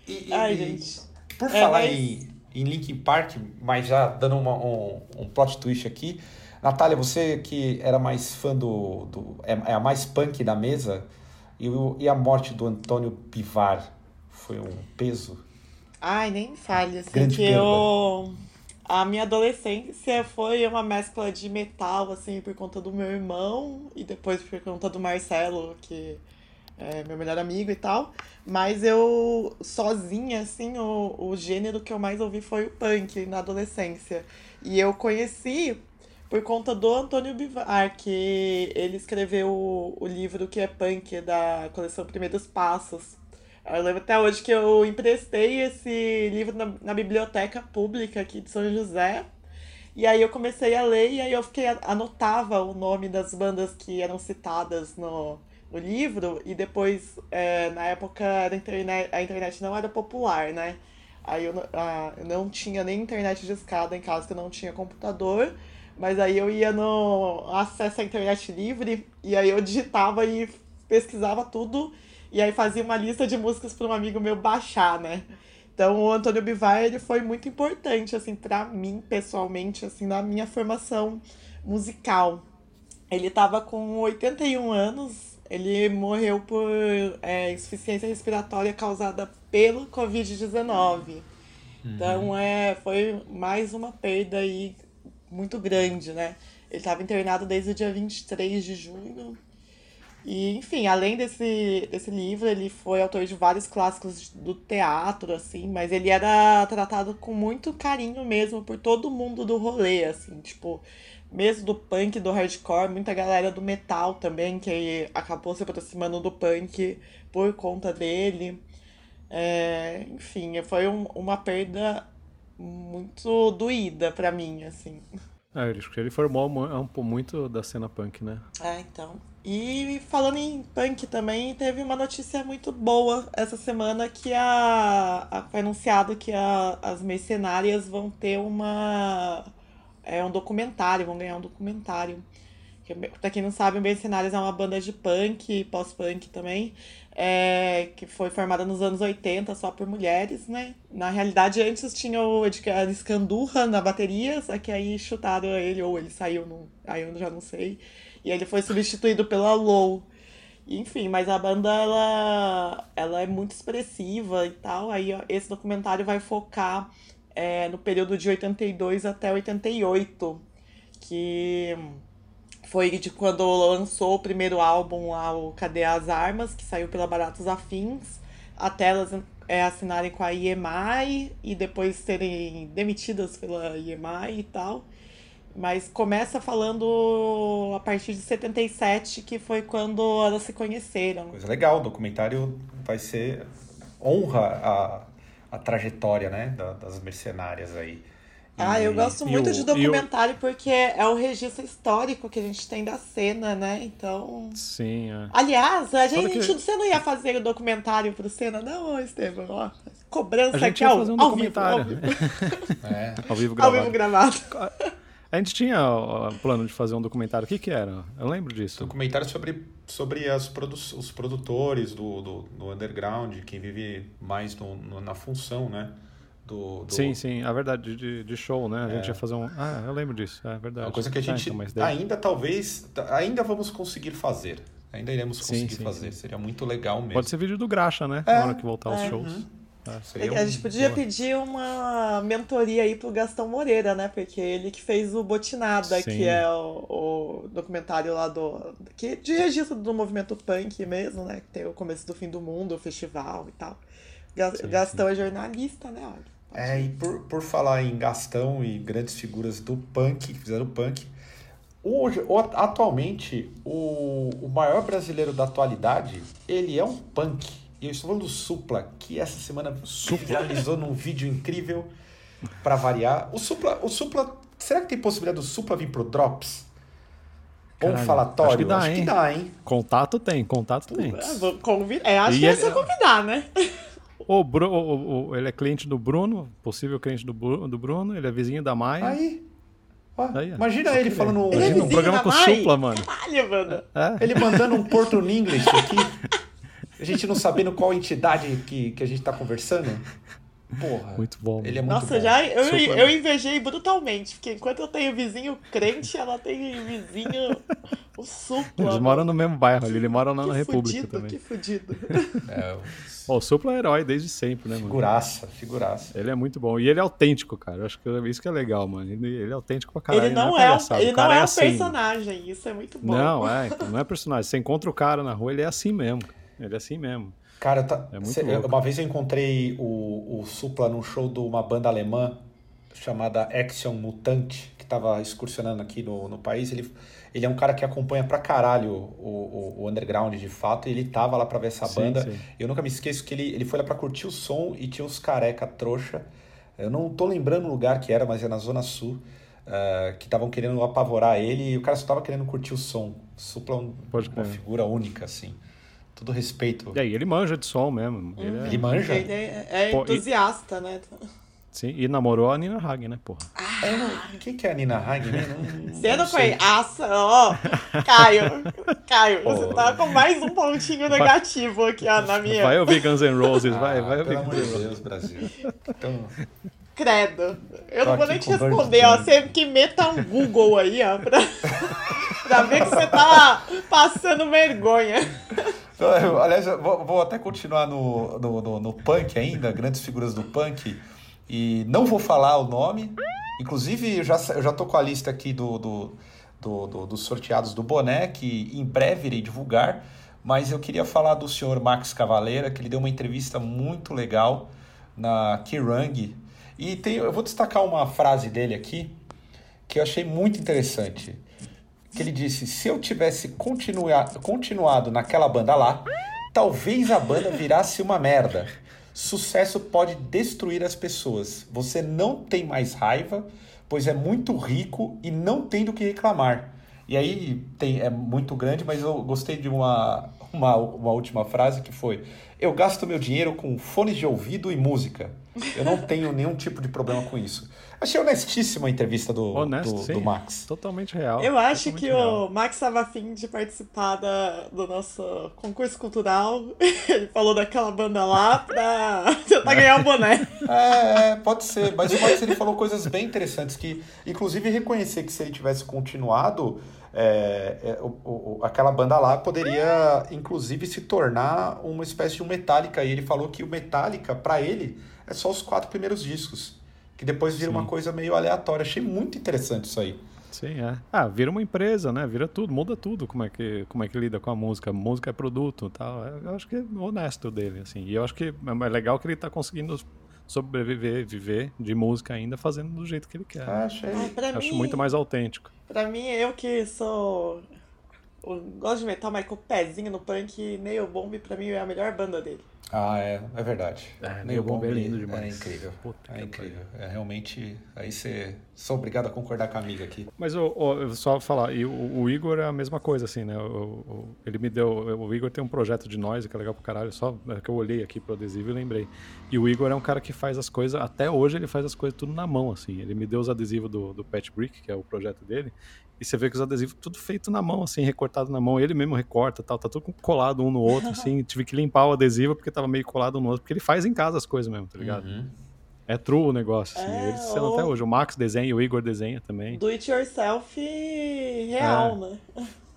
E, e- Ai, e gente. por É, falar mas- em, em Linkin Park, mas já dando uma- um, um plot twist aqui, Natália, você que era mais fã do. do é, é a mais punk da mesa, e, e a morte do Antônio Pivar foi um peso? Ai, nem fale, assim, Grande que perda. eu... A minha adolescência foi uma mescla de metal, assim, por conta do meu irmão e depois por conta do Marcelo, que é meu melhor amigo e tal. Mas eu, sozinha, assim, o, o gênero que eu mais ouvi foi o punk na adolescência. E eu conheci por conta do Antônio Bivar, que ele escreveu o, o livro que é punk, da coleção Primeiros Passos. Eu lembro até hoje que eu emprestei esse livro na, na biblioteca pública aqui de São José. E aí eu comecei a ler e aí eu fiquei anotava o nome das bandas que eram citadas no, no livro e depois é, na época a internet, a internet não era popular, né? Aí eu, eu não tinha nem internet de escada em casa, que eu não tinha computador. Mas aí eu ia no acesso à internet livre e aí eu digitava e pesquisava tudo e aí fazia uma lista de músicas para um amigo meu baixar, né? Então o Antônio Bivar ele foi muito importante assim para mim pessoalmente assim na minha formação musical. Ele estava com 81 anos, ele morreu por é, insuficiência respiratória causada pelo Covid-19. Então é, foi mais uma perda aí muito grande, né? Ele estava internado desde o dia 23 de junho. E, enfim, além desse, desse livro, ele foi autor de vários clássicos do teatro, assim, mas ele era tratado com muito carinho mesmo por todo mundo do rolê, assim, tipo, mesmo do punk, do hardcore, muita galera do metal também, que acabou se aproximando do punk por conta dele. É, enfim, foi um- uma perda muito doída pra mim, assim. Ah, ele, ele formou muito da cena punk, né? É, então. E falando em punk também, teve uma notícia muito boa essa semana que a, a- foi anunciado que a- as mercenárias vão ter uma é um documentário, vão ganhar um documentário. Que, pra quem não sabe, o Mercenários é uma banda de punk, pós-punk também, é, que foi formada nos anos 80 só por mulheres, né? Na realidade, antes tinha o Edgar Scandurra na bateria, só que aí chutaram ele, ou ele saiu, no, aí eu já não sei. E ele foi substituído pela Low. Enfim, mas a banda ela, ela é muito expressiva e tal. Aí esse documentário vai focar é, no período de 82 até 88, que foi de quando lançou o primeiro álbum lá, o Cadê as Armas, que saiu pela Baratos Afins, até elas é, assinarem com a EMI e depois serem demitidas pela EMI e tal. Mas começa falando a partir de 77, que foi quando elas se conheceram. Coisa legal, o documentário vai ser. honra a, a trajetória, né, da, das mercenárias aí. Ah, eu gosto muito o, de documentário o... porque é o registro histórico que a gente tem da cena, né? Então. Sim, é. Aliás, a gente, que... você não ia fazer o documentário pro cena, não, Estevam? Ó, cobrança a gente aqui ia ao, fazer um ao documentário. Vivo, ao, vivo. é. ao vivo gravado. Ao vivo gravado. A gente tinha o plano de fazer um documentário. O que, que era? Eu lembro disso. Documentário sobre, sobre as produ os produtores do, do, do, underground, quem vive mais no, no, na função, né? Do, do... Sim, sim, a verdade, de, de show, né? A é. gente ia fazer um. Ah, eu lembro disso, é verdade. Uma coisa que a gente ah, então, ainda talvez. Ainda vamos conseguir fazer. Ainda iremos conseguir sim, sim, fazer. Sim. Seria muito legal mesmo. Pode ser vídeo do Graxa, né? É. Na hora que voltar os é. shows. Uhum. É, a gente podia pedir uma mentoria aí pro Gastão Moreira, né? Porque ele que fez o Botinada, Sim. que é o, o, documentário lá do. Que, de registro do movimento punk mesmo, né? Que tem o começo do fim do mundo, o festival e tal. Gastão sim. é jornalista, né? Olha, é, e por, por falar em Gastão e grandes figuras do punk, que fizeram punk, hoje, atualmente, o, o maior brasileiro da atualidade, ele é um punk. E eu estou falando do Supla, que essa semana viralizou num vídeo incrível para variar. O Supla, o Supla, será que tem possibilidade do Supla vir pro Drops? Ou um falatório? Acho que dá, acho hein? Que dá, hein? Contato tem, contato tem. É, é, acho e que é só convidar, né? O, Bru, o, o, ele é cliente do Bruno, possível cliente do, do Bruno, ele é vizinho da Maia. Aí. Aí imagina ele falando. Ele imagina é um programa com supla, mano. Caralho, mano. É? Ele mandando um Porto English aqui. A gente não sabendo qual entidade que, que a gente tá conversando. Porra. Muito bom. Ele é muito Nossa, bom. já eu, eu invejei brutalmente, porque enquanto eu tenho vizinho crente, ela tem vizinho o supla. Eles moram no mesmo bairro ali, ele mora na, na República fudido, também. Que fudido. É, o... o supla é herói desde sempre, né, mano? Figuraça, figuraça. Ele é muito bom. E ele é autêntico, cara. Eu acho que isso que é legal, mano. Ele, ele é autêntico pra caralho. Ele não, é, é, um, ele não é, é um assim. personagem, isso é muito bom. Não, é, não é personagem. Você encontra o cara na rua, ele é assim mesmo. Ele é assim mesmo. Cara, tá, é cê, uma vez eu encontrei o, o Supla num show de uma banda alemã chamada Action Mutante, que estava excursionando aqui no, no país. Ele, ele é um cara que acompanha pra caralho o, o, o underground de fato, e ele tava lá pra ver essa sim, banda. Sim. Eu nunca me esqueço que ele, ele foi lá pra curtir o som e tinha uns careca trouxa. Eu não tô lembrando o lugar que era, mas é na Zona Sul. Uh, que estavam querendo apavorar ele e o cara só tava querendo curtir o som. Supla é um, uma figura única, assim. Todo respeito. E aí, ele manja de som mesmo. Ele, é... ele manja? Ele é, é entusiasta, Pô, e... né? Sim, e namorou a Nina Hagen, né, porra? Ah, é, quem que é a Nina Hagen? Não, você não, conhece? ó. Caio, Caio, Pô. você tá com mais um pontinho negativo aqui, ó, na minha. Vai ouvir Guns N' Roses, ah, vai, vai ouvir. Pelo amor de Deus, Brasil. Então... Credo. Eu não vou nem te responder, ó. Você que meta um Google aí, ó, pra, pra ver que você tá passando vergonha. Então, aliás, vou, vou, até continuar no, no, no, no, punk ainda, grandes figuras do punk, e não vou falar o nome. Inclusive, eu já, eu já tô com a lista aqui do, do, do, do dos sorteados do boné, que em breve irei divulgar. Mas eu queria falar do senhor Max Cavaleira, que ele deu uma entrevista muito legal na Kirang. E tem, eu vou destacar uma frase dele aqui, que eu achei muito interessante que ele disse: se eu tivesse continua, continuado naquela banda lá, talvez a banda virasse uma merda. Sucesso pode destruir as pessoas. Você não tem mais raiva, pois é muito rico e não tem do que reclamar. E aí tem, é muito grande, mas eu gostei de uma, uma, uma última frase que foi: Eu gasto meu dinheiro com fones de ouvido e música. Eu não tenho nenhum tipo de problema com isso. Achei honestíssima a entrevista do, Honesto, do, do, Max. Totalmente real. Eu acho que real. o Max estava afim de participar da, do nosso concurso cultural. Ele falou daquela banda lá pra tentar ganhar o boné. É, é, pode ser. Mas o Max ele falou coisas bem interessantes que, inclusive, reconhecer que se ele tivesse continuado. É, é, o, o, aquela banda lá poderia, inclusive, se tornar uma espécie de um Metallica. E ele falou que o Metallica, para ele, é só os quatro primeiros discos que depois vira Sim. uma coisa meio aleatória. Achei muito interessante isso aí. Sim, é. Ah, vira uma empresa, né? Vira tudo, muda tudo como é que, como é que lida com a música. Música é produto tal. É, eu acho que é honesto dele, assim. E eu acho que é legal que ele está conseguindo sobreviver, viver de música ainda, fazendo do jeito que ele quer. Ah, achei. Acho mim, muito mais autêntico. Pra mim, eu que sou Eu gosto de metal, mas com o pezinho no punk, Nail Bomb pra mim é a melhor banda dele. Ah, é, é verdade. É, Neil Bomb é lindo demais. É incrível. Puta é incrível. É realmente. Aí você. Sou obrigado a concordar com a amiga aqui. Mas o, o- só falar, e o, o Igor é a mesma coisa, assim, né? O, o- ele me deu. O Igor tem um projeto de noise que é legal pro caralho, só é que eu olhei aqui pro adesivo e lembrei. E o Igor é um cara que faz as coisas, até hoje ele faz as coisas tudo na mão, assim. Ele me deu os adesivos do, do Pet Brick, que é o projeto dele, e você vê que os adesivos tudo feito na mão, assim, recortado na mão. Ele mesmo recorta tal, tá tudo colado um no outro, assim. Tive que limpar o adesivo porque tava meio colado um no outro, porque ele faz em casa as coisas mesmo, tá ligado? Uhum. É true o negócio, assim. É, Eles são ou- até hoje. O Max desenha, o Igor desenha também. Do it yourself real, né?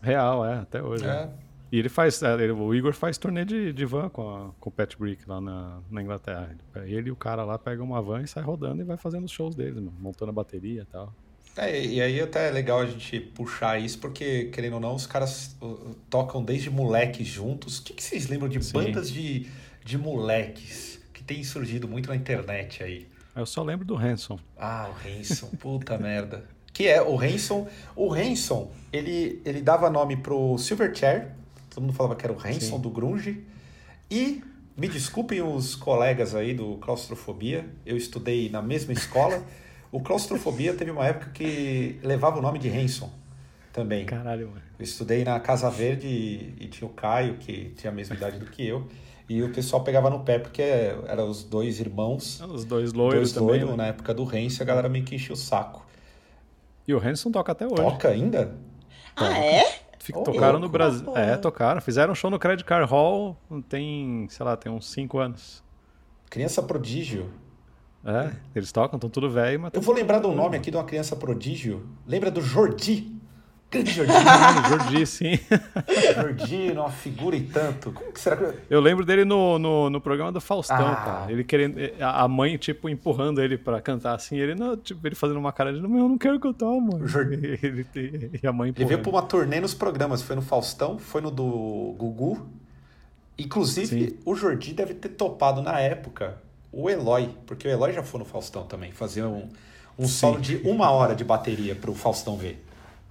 Real, é, até hoje. É. E ele faz, é, ele- o Igor faz turnê de, de van com, a, com o Pat Brick lá na, na Inglaterra. Ele, ele e o cara lá pegam uma van e sai rodando e vai fazendo os shows deles, mano, montando a bateria e tal. É, e aí até é legal a gente puxar isso, porque, querendo ou não, os caras uh, tocam desde moleques juntos. O que, que vocês lembram de Sim. bandas de, de moleques que tem surgido muito na internet aí? Eu só lembro do Hanson. Ah, o Hanson, puta merda. Que é o Hanson. O Hanson, ele, ele dava nome pro Silverchair. Todo mundo falava que era o Hanson Sim. do Grunge. E, me desculpem os colegas aí do Claustrofobia, eu estudei na mesma escola. O Claustrofobia teve uma época que levava o nome de Hanson também. Caralho, mano. Eu estudei na Casa Verde e, e tinha o Caio, que tinha a mesma idade do que eu. E o pessoal pegava no pé, porque eram os dois irmãos. Os dois loiros Dois também. loiros, né? na época do Hanson, a galera meio que enchia o saco. E o Hanson toca até hoje. Toca ainda? Ah, é? Fica- Ô, tocaram louco. no Brasil. É, tocaram. Fizeram um show no Credit Card Hall tem, sei lá, tem uns 5 anos. Criança prodígio. É, eles tocam, estão tudo velho, mas. Eu vou lembrar um nome aqui de uma criança prodígio. Lembra do Jordi? Grande Jordi. Ah, Jordi, sim. Jordi, uma figura e tanto. Como que será que... Eu lembro dele no, no, no programa do Faustão, Ah. cara. Ele querendo. A mãe, tipo, empurrando ele pra cantar assim. Ele, não, tipo, ele fazendo uma cara de, não, eu não quero cantar, mano. Jor- Ele, e a mãe Ele veio empurrando. pra uma turnê nos programas. Foi no Faustão, foi no do Gugu. Inclusive, Sim. o Jordi deve ter topado na época o Eloy, porque o Eloy já foi no Faustão também, fazer um, um solo de uma hora de bateria pro Faustão ver.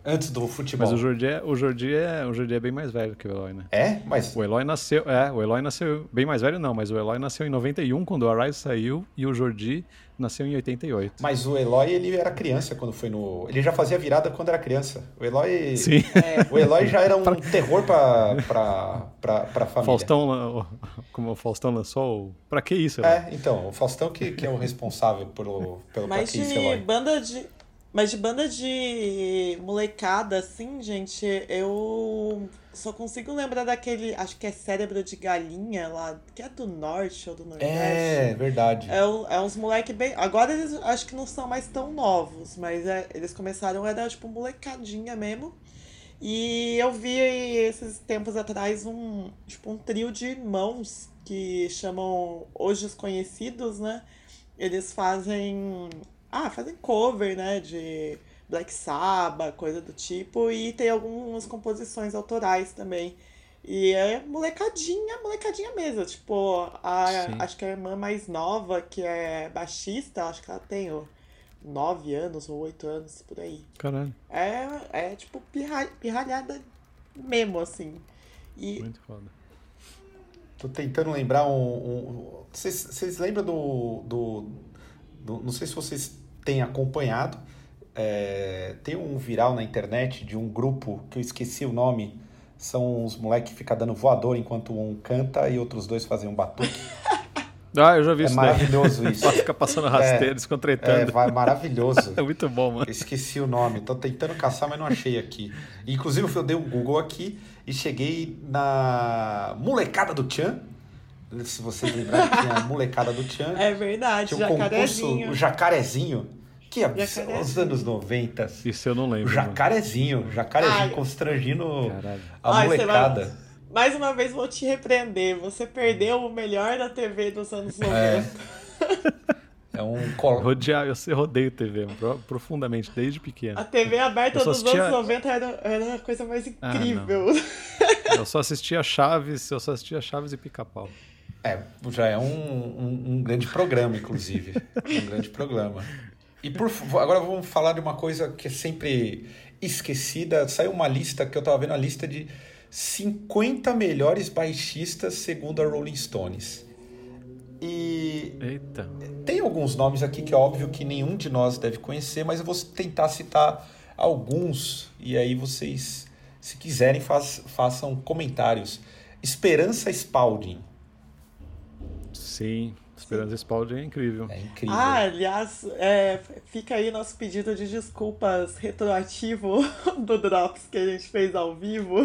Antes do futebol. Mas o Jordi, é, o, Jordi é, o Jordi é bem mais velho que o Eloy, né? É, mas O Eloy nasceu. É, o Eloy nasceu. Bem mais velho não, mas o Eloy nasceu em 91, quando o Arise saiu, e o Jordi nasceu em 88. Mas o Eloy, ele era criança quando foi no. Ele já fazia virada quando era criança. O Eloy. Sim. O Eloy já era um terror pra, pra, pra, pra família. Faustão, como o Faustão lançou, pra que isso? Eloy? É, então, o Faustão que, que é o responsável pelo, pelo pra Mas que isso, de Eloy. banda de. Mas de banda de molecada, assim, gente, eu só consigo lembrar daquele. Acho que é cérebro de galinha lá, que é do norte ou do nordeste. É, verdade. É, é uns moleque bem. Agora eles acho que não são mais tão novos, mas é- eles começaram, era tipo molecadinha mesmo. E eu vi esses tempos atrás um, tipo, um trio de irmãos que chamam Hoje os Conhecidos, né? Eles fazem. Ah, fazem cover, né? De Black Sabbath, coisa do tipo, e tem algumas composições autorais também. E é molecadinha, molecadinha mesmo. Tipo, a, Sim. acho que a irmã mais nova, que é baixista, acho que ela tem ó, nove anos ou oito anos, por aí. Caralho, É, é tipo pirra, pirralhada mesmo, assim. E muito foda. Tô tentando lembrar um. um- Vocês vocês lembram do, do, do- Não sei se vocês têm acompanhado. é, tem um viral na internet de um grupo que eu esqueci o nome. São uns moleques que ficam dando voador enquanto um canta e outros dois fazem um batuque. Ah, eu já vi É isso daí. maravilhoso isso. Só fica passando rasteiro, É, descontretando. vai, maravilhoso. É muito bom, mano. Esqueci o nome, tô tentando caçar, mas não achei aqui. Inclusive, eu dei um Google aqui e cheguei na molecada do Tchan. Se vocês lembrarem, tinha a molecada do Tchan. é verdade, tinha um concurso, jacarezinho. o Jacarezinho. Que é os anos 90. Isso eu não O lembro. mano. Jacarezinho, jacarezinho Ai. constrangindo Caralho. a Ai, molecada. vai- Mais uma vez vou te repreender. Você perdeu o melhor da TV dos anos 90. É um col... Rodear, eu sei, rodeio TV pro- profundamente, desde pequeno. A TV aberta Eu só dos assistia- anos 90 era, era a coisa mais Ah, incrível. Eu só assistia Chaves, eu só assistia Chaves e Pica-Pau. É, já é um, um, um grande programa, inclusive. um grande programa. E por agora vamos falar de uma coisa que é sempre. esquecida. Saiu uma lista que eu tava vendo a lista de 50 melhores baixistas segundo a Rolling Stones. E Eita. tem alguns nomes aqui que é óbvio que nenhum de nós deve conhecer, mas eu vou tentar citar alguns e aí vocês, se quiserem, faz- façam comentários. Esperança Spalding. Sim, Esperança Spalding é incrível. É incrível. Ah, aliás, é, fica aí nosso pedido de desculpas retroativo do Drops que a gente fez ao vivo,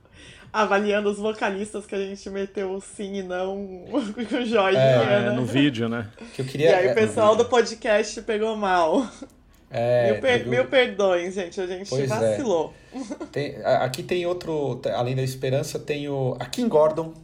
avaliando os vocalistas que a gente meteu o sim e não com joinha, É, né? no vídeo, né? que eu E queria, aí é, o pessoal do podcast pegou mal. é, mil, per- mil perdões, gente, a gente Pois é. vacilou. tem- a- aqui tem outro, além da Esperança, tem o a Kim Gordon.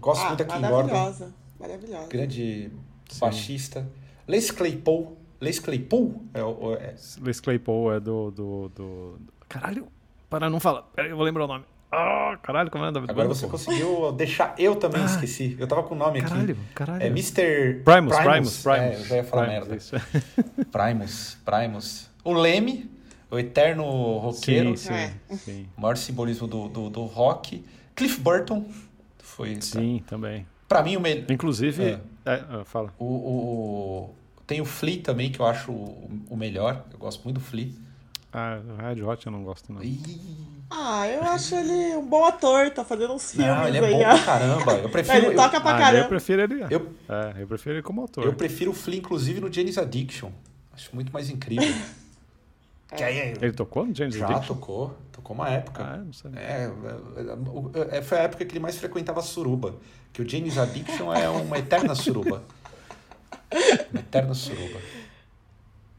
Gosto Ah, muito da Kim Gordon. Maravilhosa. Grande baixista. Les Claypool. Les Claypool? É, o- é, Les Claypool é do, do, do... Caralho, para não falar. Peraí, eu vou lembrar o nome. Ah, caralho, como é o nome Agora você conseguiu deixar. Eu também Ah. esqueci. Eu tava com o nome aqui. Caralho, caralho. É Mr. Primus, Primus, Primus. É, eu já ia falar Primus, merda. isso. Primus, Primus. O Leme, o eterno roqueiro, Sim, sim, É. sim. o maior simbolismo do, do, do rock. Cliff Burton, foi, Sim, também. Pra mim, o melhor. Inclusive, É. é, ah, fala. O, o- o- tem o Flea também, que eu acho o, o melhor. Eu gosto muito do Flea. Ah, Red Hot eu não gosto, não. Ih, Ah, eu acho ele um bom ator, tá fazendo uns filmes não, ele é aí. bom pra caramba. Eu prefiro, Ele eu, toca pra Ah, eu caramba. prefiro ele. eu, É, eu prefiro ele como autor. eu prefiro o Flea, inclusive, no Janis Addiction. Acho muito mais incrível. Que aí é- Ele tocou no James já Addiction? tocou, tocou uma época. Ah, não sabia. É, é, é, foi a época que ele mais frequentava suruba. Que o James Addiction é uma eterna suruba. Uma eterna suruba.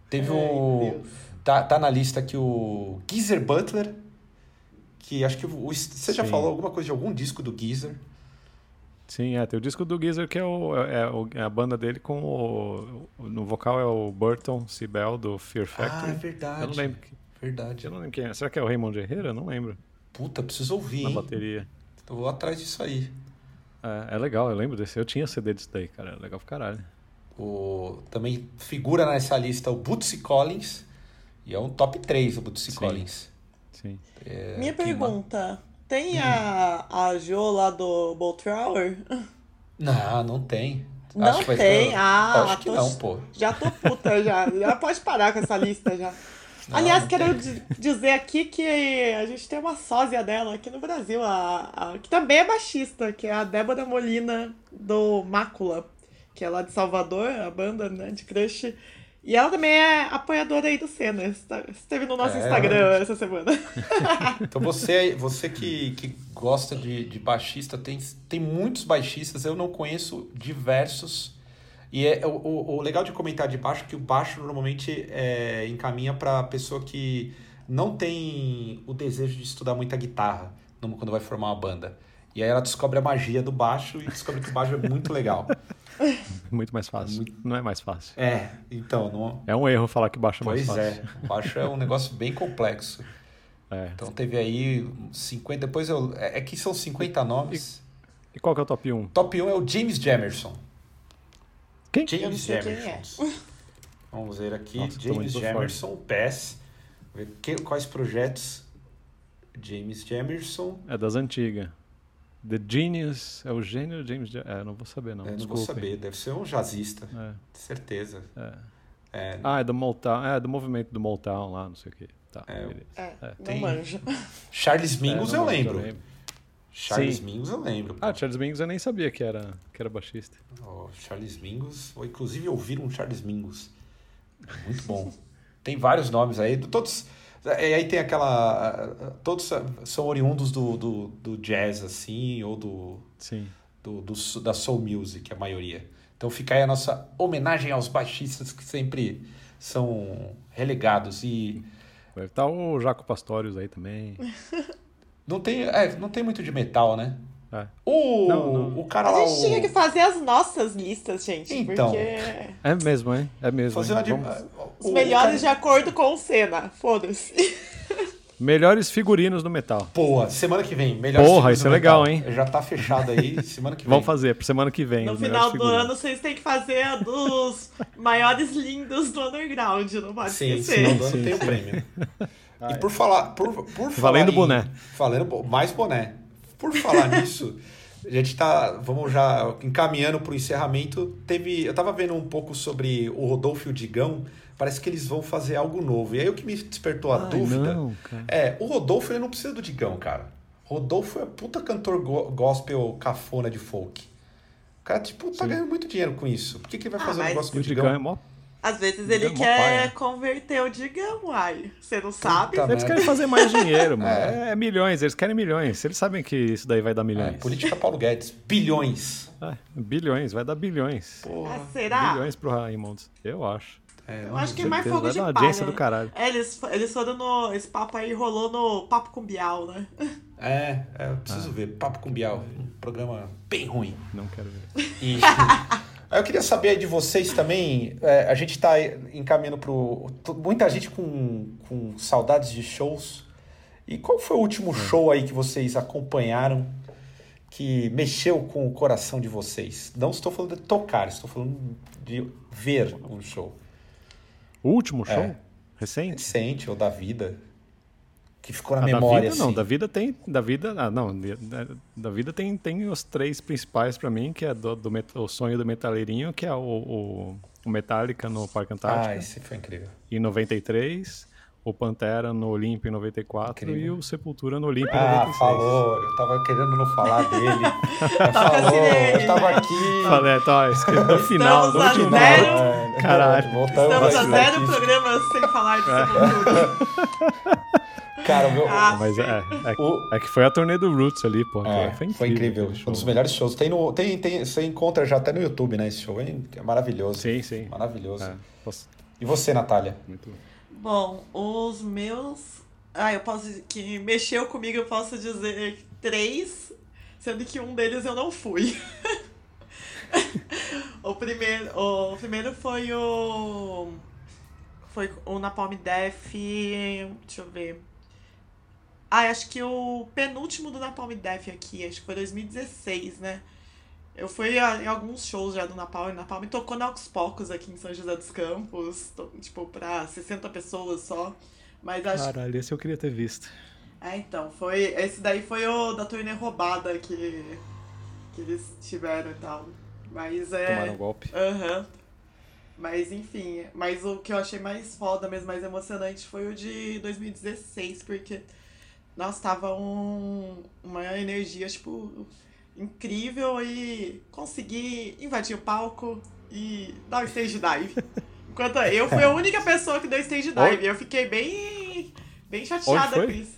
Teve Ai, o. Deus. Tá, tá na lista aqui o Geezer Butler. Que acho que o, você já Sim. falou alguma coisa de algum disco do Geezer. Sim, é. Tem o disco do Geezer que é, o, é, o- é a banda dele com o, No vocal é o Burton Sibel do Fear Factory. Ah, é verdade. eu não lembro. que- Verdade. Eu não lembro quem é. Será que é o Raymond Herrera? Eu não lembro. Puta, preciso ouvir, Na hein? bateria. Eu vou atrás disso aí. É, é legal, eu lembro desse. Eu tinha CD disso daí, cara. É legal pra caralho. O, também figura nessa lista o Bootsy Collins. E é um top 3 o Bootsy Sim. Collins. Sim. É, Minha pergunta, tem a, a Jo lá do Bolt Tower? Não, não tem. Não Acho que vai tem? ter- Ah, acho que tô- não, pô. Já tô puta, já. Já pode parar com essa lista já. Não, Aliás, não quero dizer aqui que a gente tem uma sósia dela aqui no Brasil, a, a- que também é baixista, que é a Débora Molina do Mácula, que é lá de Salvador, a banda né, de Crush. E ela também é apoiadora aí do Senna. Esteve no nosso É, Instagram essa semana. Então você, você que, que gosta de, de baixista, tem, tem muitos baixistas, eu não conheço diversos. E é, o, o, legal de comentar de baixo é que o baixo normalmente é, encaminha para pessoa que não tem o desejo de estudar muita guitarra quando vai formar uma banda. E aí ela descobre a magia do baixo e descobre que o baixo é muito legal. Muito mais fácil. Não é mais fácil. É, então, não, É um erro falar que baixo é mais pois fácil. é, o baixo é um negócio bem complexo. É. Então teve aí 50. Depois eu. É é que são 50 nomes. E qual que é o top 1? Top 1 é o James Jamerson. Quem? Eu James é. Jamerson. Vamos ver aqui. Nossa, James Jamerson, PES. Ver que- quais projetos. James Jamerson. É das antigas. The Genius. É o gênio James Ja- É, não vou saber, não. eu não vou saber, deve ser um jazzista. É, Certeza. é. É, Ah, é do Motown. É, do movimento do Motown lá, não sei o quê. Tá, É, beleza. É, É, não tem- manjo. Charles Mingus É, eu não lembro. Charles Sim. Mingus eu lembro. Ah, Charles Mingus eu nem sabia que era, que era baixista. Oh, Charles Mingus. Vou inclusive ouvir um Charles Mingus. Muito bom. tem vários nomes aí. Todos. E aí tem aquela. Todos são oriundos do, do, do jazz, assim, ou do, Sim. do, do- da soul music, a maioria. Então fica aí a nossa homenagem aos baixistas que sempre são relegados. E Deve estar o Jaco Pastorius aí também. não tem, é, não tem muito de metal, né? É. O, Não, não. o cara lá. A gente o- tinha que fazer as nossas listas, gente. Então. Porque É mesmo, hein? É mesmo. fazer hein? de- Vamos- os melhores de cara- acordo com o Senna. Foda-se. Melhores figurinos do metal. Boa, semana que vem. Melhor Porra, isso é legal, metal. hein? Já tá fechado aí, semana que vem. Vamos fazer, pra semana que vem. No final melhores do figurinos. ano, vocês têm que fazer a dos maiores lindos do underground. Não pode Sim, esquecer. final do ano Sim, tem o sim. Prêmio. e por falar. Por, por falar Valendo em- boné. Valendo bo- mais boné. Por falar nisso, a gente tá. Vamos já encaminhando para o encerramento. Teve. Eu tava vendo um pouco sobre o Rodolfo e o Digão. Parece que eles vão fazer algo novo. E aí o que me despertou a Ai, dúvida. não. É, o Rodolfo ele não precisa do Digão, cara. Rodolfo é puta cantor go- gospel cafona de folk. O cara, tipo, tá Sim. ganhando muito dinheiro com isso. Por que, que ele vai Ah, fazer um negócio com o o Digão Digão? é mó. Às vezes ele é mó quer paia. converter o Digão, uai. Você não sabe? Puta Eles merda. querem fazer mais dinheiro, mano. É. milhões, eles querem milhões. Eles sabem que isso daí vai dar É, milhões. política Paulo Guedes. Bilhões. É, bilhões, vai dar bilhões. Porra. Ah, será? Bilhões pro Raimundos. Eu acho. É, Eu acho que é mais fogo vai de palha. audiência do caralho. É, eles, eles foram no. Esse papo aí rolou no Papo com Bial, né? É, é, eu preciso ver. Papo com Bial. Um programa bem ruim. Não quero ver. E eu queria saber de vocês também. é, a gente está encaminhando para muita gente com, com saudades de shows. E qual foi o último show aí que vocês acompanharam que mexeu com o coração de vocês? Não estou falando de tocar, estou falando de ver um show O último show? É. Recente? recente ou da vida que ficou na Ah, memória. da vida não, assim. da vida tem, da vida, ah, não, da, da vida tem, tem os três principais pra mim, que é do, do met- o sonho do metaleirinho, que é o, o, o Metallica no Parque Antártica Ah, esse foi incrível. em 93, o Pantera no Olimpo em 94 Incrível. e o Sepultura no Olimpo em Ah, 96. falou. Eu tava querendo não falar dele. Falou, sirene. eu tava aqui. Falei, tá, escreve no final, no último zero. minuto. Caralho. Voltamos Estamos a aqui. zero programas sem falar de Sepultura. Cara, o meu. Ah, Mas é, é, O- é que foi a turnê do Roots ali, pô. É, foi incrível. foi incrível. Um dos melhores shows. Tem no, tem, tem, você encontra já até no YouTube, né? Esse show é é maravilhoso. Sim, sim. Maravilhoso. É, nossa, E você, Natália? muito Bom, os meus. Ah, eu posso. Que mexeu comigo, eu posso dizer três, sendo que um deles eu não fui. o, primeiro, o primeiro foi o. Foi o Napalm Death. Deixa eu ver. Ah, acho que o penúltimo do Napalm Death aqui, acho que foi 2016, né? Eu fui a- em alguns shows já do Napalm. Napalm tocou na Aux Pocos aqui em São José dos Campos, to- tipo, pra 60 pessoas só. Mas acho Caralho, esse eu queria ter visto. é, então, foi. Esse daí foi o da turnê roubada que, que eles tiveram e tal. Mas é. Tomaram um golpe. Aham. Mas enfim, mas o que eu achei mais foda mesmo, mais emocionante foi o de 2016, porque nossa, tava um, uma energia, tipo, incrível e consegui invadir o palco e dar um stage dive. Enquanto eu fui a única pessoa que deu stage dive. Eu fiquei bem, bem chateada com isso.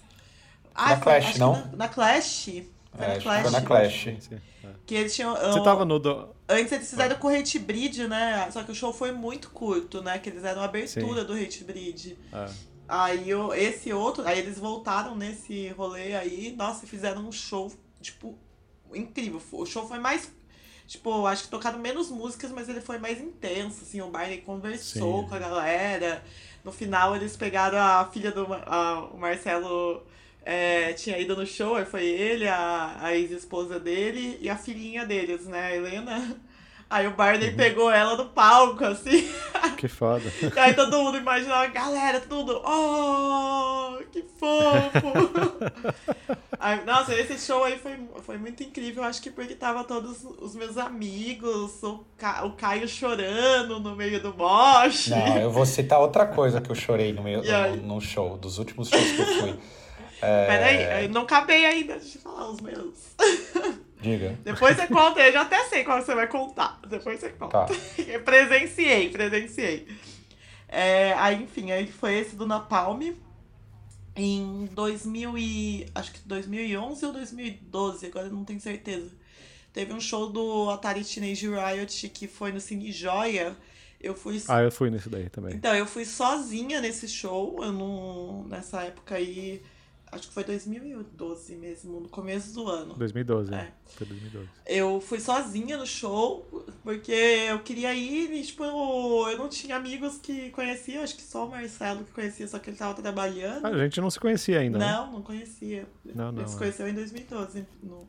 Ah, Na foi- Clash, não? Na, na Clash. Foi É, na Clash. foi na Clash. Que eles tinham. Você ah, tava no. Do... Antes eles fizeram com o Hate Breed, né? Só que o show foi muito curto, né? Que eles eram a abertura Sim. do Hate Breed. É. Aí o, esse outro, aí eles voltaram nesse rolê aí, nossa, fizeram um show, tipo, incrível. O show foi mais. Tipo, acho que tocaram menos músicas, mas ele foi mais intenso, assim, o Barney conversou Sim. com a galera. No final eles pegaram a filha do a- o Marcelo é, tinha ido no show, foi ele, a, a ex-esposa dele e a filhinha deles, né, a Helena. Aí o Barney pegou ela no palco, assim. Que foda. E aí todo mundo imaginava, galera, tudo, oh, que fofo. Aí, nossa, esse show aí foi, foi muito incrível, acho que porque tava todos os meus amigos, o, Ca- o Caio chorando no meio do mosh. Não, eu vou citar outra coisa que eu chorei no, meu, aí? no, no show, dos últimos shows que eu fui. É, Peraí, eu não acabei ainda de falar os meus. Diga. Depois você conta, eu já até sei qual você vai contar. Depois você conta. Tá. Eu presenciei, presenciei. É, aí, enfim, aí foi esse do Napalm. Em 2000 e... Acho que 2011 ou 2012, agora eu não tenho certeza. Teve um show do Atari Teenage Riot que foi no Cine Joia. Eu fui... Ah, eu fui nesse daí também. Então, eu fui sozinha nesse show. Eu não... Nessa época aí... Acho que foi 2012 mesmo, no começo do ano. 2012, É. Foi 2012. Eu fui sozinha no show, porque eu queria ir e, tipo, eu não tinha amigos que conheciam, acho que só o Marcelo que conhecia, só que ele tava trabalhando. Ah, a gente não se conhecia ainda, né? não, não conhecia. Não, não, Ele se é. conheceu em 2012, no,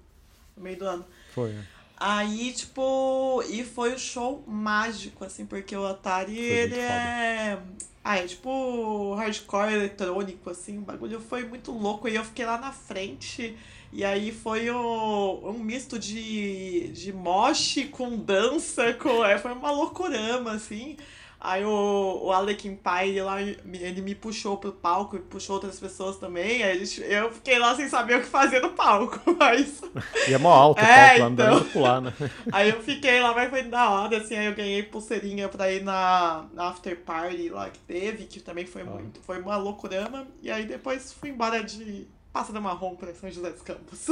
no meio do ano. Foi. é. Aí, tipo, e foi o um show mágico, assim, porque o Atari, ele é. Ah, é tipo hardcore eletrônico, assim, o bagulho foi muito louco. E eu fiquei lá na frente, e aí foi o, um misto de, de moche com dança, com, é, foi uma loucurama, assim. Aí o, o Alekin Pai, lá, ele me puxou pro palco e puxou outras pessoas também. Aí eu fiquei lá sem saber o que fazer no palco, mas... E é mó alto o É, palco lá, não dá então. pular, né? Aí eu fiquei lá, mas foi da hora, assim, aí eu ganhei pulseirinha pra ir na, na after party lá que teve, que também foi muito, foi uma loucurama. E aí depois fui embora de Pássaro Marrom pra São José dos Campos.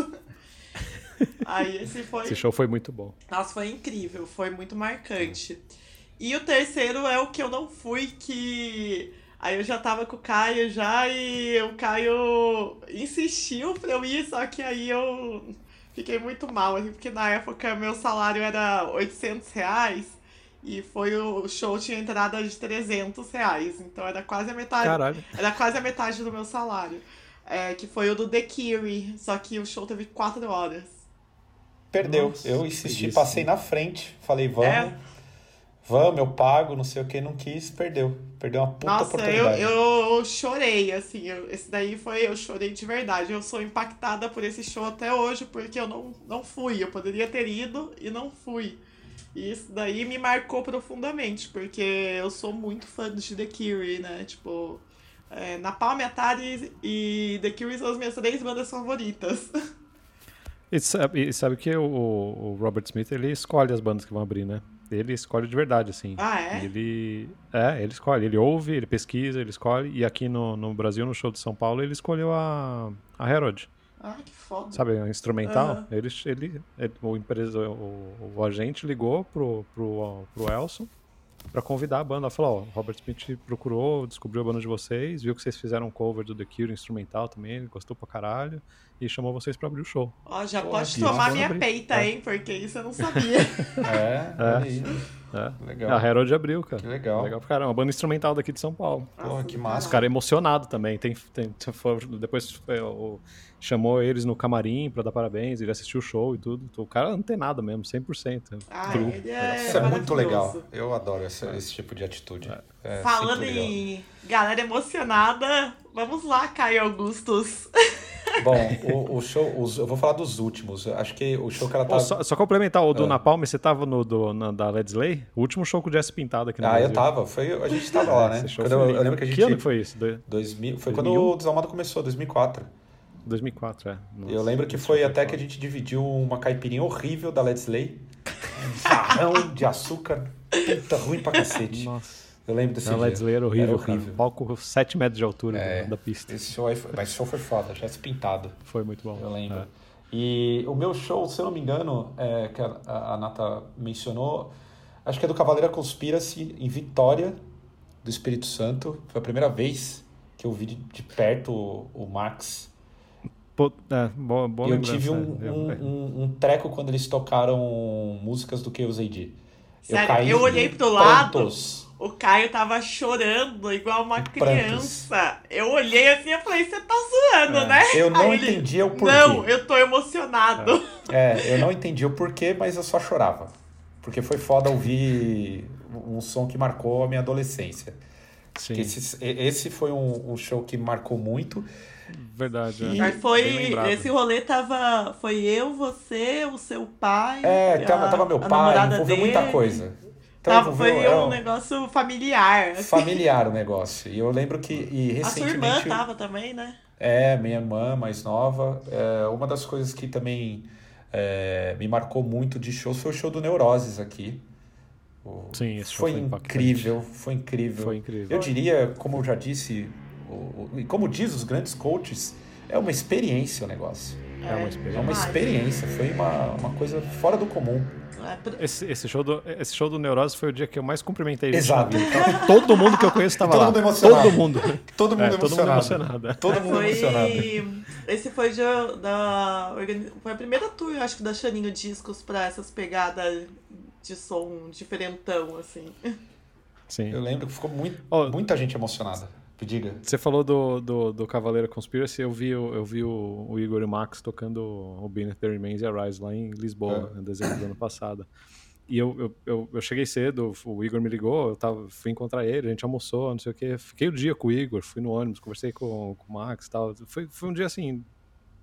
aí esse foi... Esse show foi muito bom. Nossa, foi incrível, foi muito marcante. E o terceiro é o que eu não fui, que aí eu já tava com o Caio já e o Caio insistiu pra eu ir, só que aí eu fiquei muito mal, assim, porque na época meu salário era 800 reais e foi o show tinha entrada de 300 reais, então era quase a metade, Caralho. era quase a metade do meu salário. É, que foi o do The Curie, só que o show teve 4 horas. Perdeu. Nossa, eu insisti, passei na frente. Falei, vamos, É. vamos, eu pago, não sei o que, não quis, perdeu. Perdeu uma puta Nossa, eu, oportunidade. eu chorei, assim, eu- esse daí foi, eu chorei de verdade. Eu sou impactada por esse show até hoje, porque eu não, não fui. Eu poderia ter ido e não fui. E isso daí me marcou profundamente, porque eu sou muito fã de The Cure, né? Tipo, é, Napalm, Atari e The Cure são as minhas três bandas favoritas. E sabe, e sabe que o, o Robert Smith, ele escolhe as bandas que vão abrir, né? Ele escolhe de verdade, assim. Ah, é? Ele, é, ele escolhe. Ele ouve, ele pesquisa, ele escolhe. E aqui no, no Brasil, no show de São Paulo, ele escolheu a, a Herod. Ah, que foda. Sabe, a instrumental. Aham. Ele, ele, ele- o, empresa, o, o agente ligou pro, pro, pro Elson pra convidar a banda. Falou, ó, o Robert Smith procurou, descobriu a banda de vocês, viu que vocês fizeram um cover do The Cure instrumental também, ele gostou pra caralho, e chamou vocês pra abrir o show. Ó, já Pô, pode que tomar minha peita, hein? Porque isso eu não sabia. É, olha aí. É. Legal. A Herod abriu, cara. Que legal. Legal pra caramba. Uma banda instrumental daqui de São Paulo. Porra, que Os massa. caras emocionados também. Tem, tem, depois foi, o- chamou eles no camarim pra dar parabéns, ele assistiu o show e tudo. O cara antenado mesmo, 100%. Ah, é Isso é muito legal. Eu adoro esse, esse tipo de atitude. É Falando em galera emocionada, vamos lá, Caio Augustus. Bom, o, o show, os- eu vou falar dos últimos. Acho que o show que ela tá. Pô, só, só complementar, o do Ah. Napalm, você tava no do, na, da Led Slay? O último show com o Jesse Pintado aqui no Ah, Brasil. eu tava. Foi, a gente tava lá, né? Eu, eu lembro que a gente. Que ano que foi isso? Do- 2000, foi 2001? quando o Desalmado começou, 2004. 2004, é. Nossa, eu lembro que foi até que a gente dividiu uma caipirinha horrível da Led Slay. Um jarrão de açúcar. Puta, ruim pra cacete. Nossa. Eu lembro desse Na dia. Led era horrível, horrível. Palco 7 metros de altura É. da, da pista. Esse show aí foi, mas esse show foi foda, já se pintado. Foi muito bom. Eu lembro. É. E o meu show, se eu não me engano, é, que a, a Nata mencionou, acho que é do Cavaleira Conspiracy em Vitória, do Espírito Santo. Foi a primeira vez que eu vi de, de perto o, o Max. Pô, é, boa, boa e eu tive um, é. Eu- um, um- um treco quando eles tocaram músicas do Chaos AD. Sério, eu olhei em pro lado, prantos. O Caio tava chorando igual uma prantos. criança. Eu olhei assim e falei, você tá zoando, É, né? eu não Aí ele, entendia o porquê. Não, eu tô emocionado. É, eu não entendi o porquê, mas eu só chorava. Porque foi foda ouvir um som que marcou a minha adolescência. Sim, Esse, esse foi um, um show que marcou muito. verdade. E- é. Foi. Esse rolê tava. Foi eu, você, o seu pai. É, a- tava, tava meu pai, envolveu dele. muita coisa. Então Tava, foi era um negócio familiar. assim. familiar o negócio. E eu lembro que e A sua irmã recentemente. tava também, né? É, minha irmã mais nova. É, uma das coisas que também é, me marcou muito de shows foi o show do Neuroses aqui. O- Sim, esse show foi, foi incrível, foi incrível. Foi incrível. Eu diria, como eu já disse, e como diz os grandes coaches, é uma experiência o negócio. É uma É experiência. uma demais. experiência, foi uma, uma coisa fora do comum. É, Esse, esse, show do, esse show do Neurose foi o dia que eu mais cumprimentei gente Exato. Então, todo mundo que eu conheço estava Todo lá. mundo emocionado. Todo mundo. Todo mundo É, todo mundo emocionado. emocionado. Todo mundo emocionado. Foi. Esse foi de- da. Foi a primeira tour, eu acho que da Chaninho Discos pra essas pegadas de som diferentão, assim. Sim. Eu lembro que ficou muito, Ó, muita gente emocionada. Diga. Você falou do, do, do Cavaleiro Conspiracy, eu vi, eu vi o, o Igor e o Max tocando o Beneath the Remains e a Rise lá em Lisboa, É. em dezembro do ano passado. E eu, eu, eu, eu cheguei cedo, o Igor me ligou, eu tava, fui encontrar ele, a gente almoçou, não sei o quê. Fiquei o dia com o Igor, fui no ônibus, conversei com, com o Max e tal. Foi, foi um dia assim,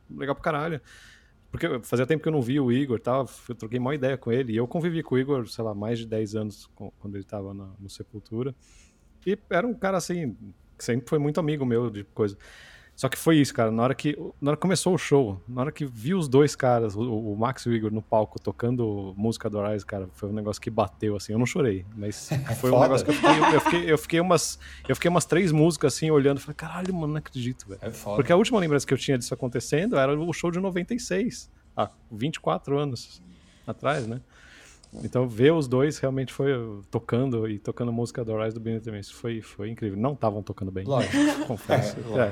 legal pra caralho. Porque fazia tempo que eu não vi o Igor tal, eu troquei uma ideia com ele. E eu convivi com o Igor, sei lá, mais de 10 anos quando ele tava na, no Sepultura. E era um cara assim, que sempre foi muito amigo meu de coisa. Só que foi isso, cara. Na hora que, na hora que começou o show, na hora que vi os dois caras, o, o Max e o Igor no palco tocando música do Arise, cara, foi um negócio que bateu, assim. Eu não chorei, mas foi um negócio que eu fiquei, eu fiquei, eu fiquei umas, eu fiquei umas três músicas assim olhando, falei, caralho, mano, não acredito, velho. É foda. Porque a última lembrança que eu tinha disso acontecendo era o show de 96, há 24 anos atrás, né? Então ver os dois realmente foi tocando e tocando música do Rise do the Waves foi, foi incrível. Não estavam tocando bem, Lógico. confesso. É,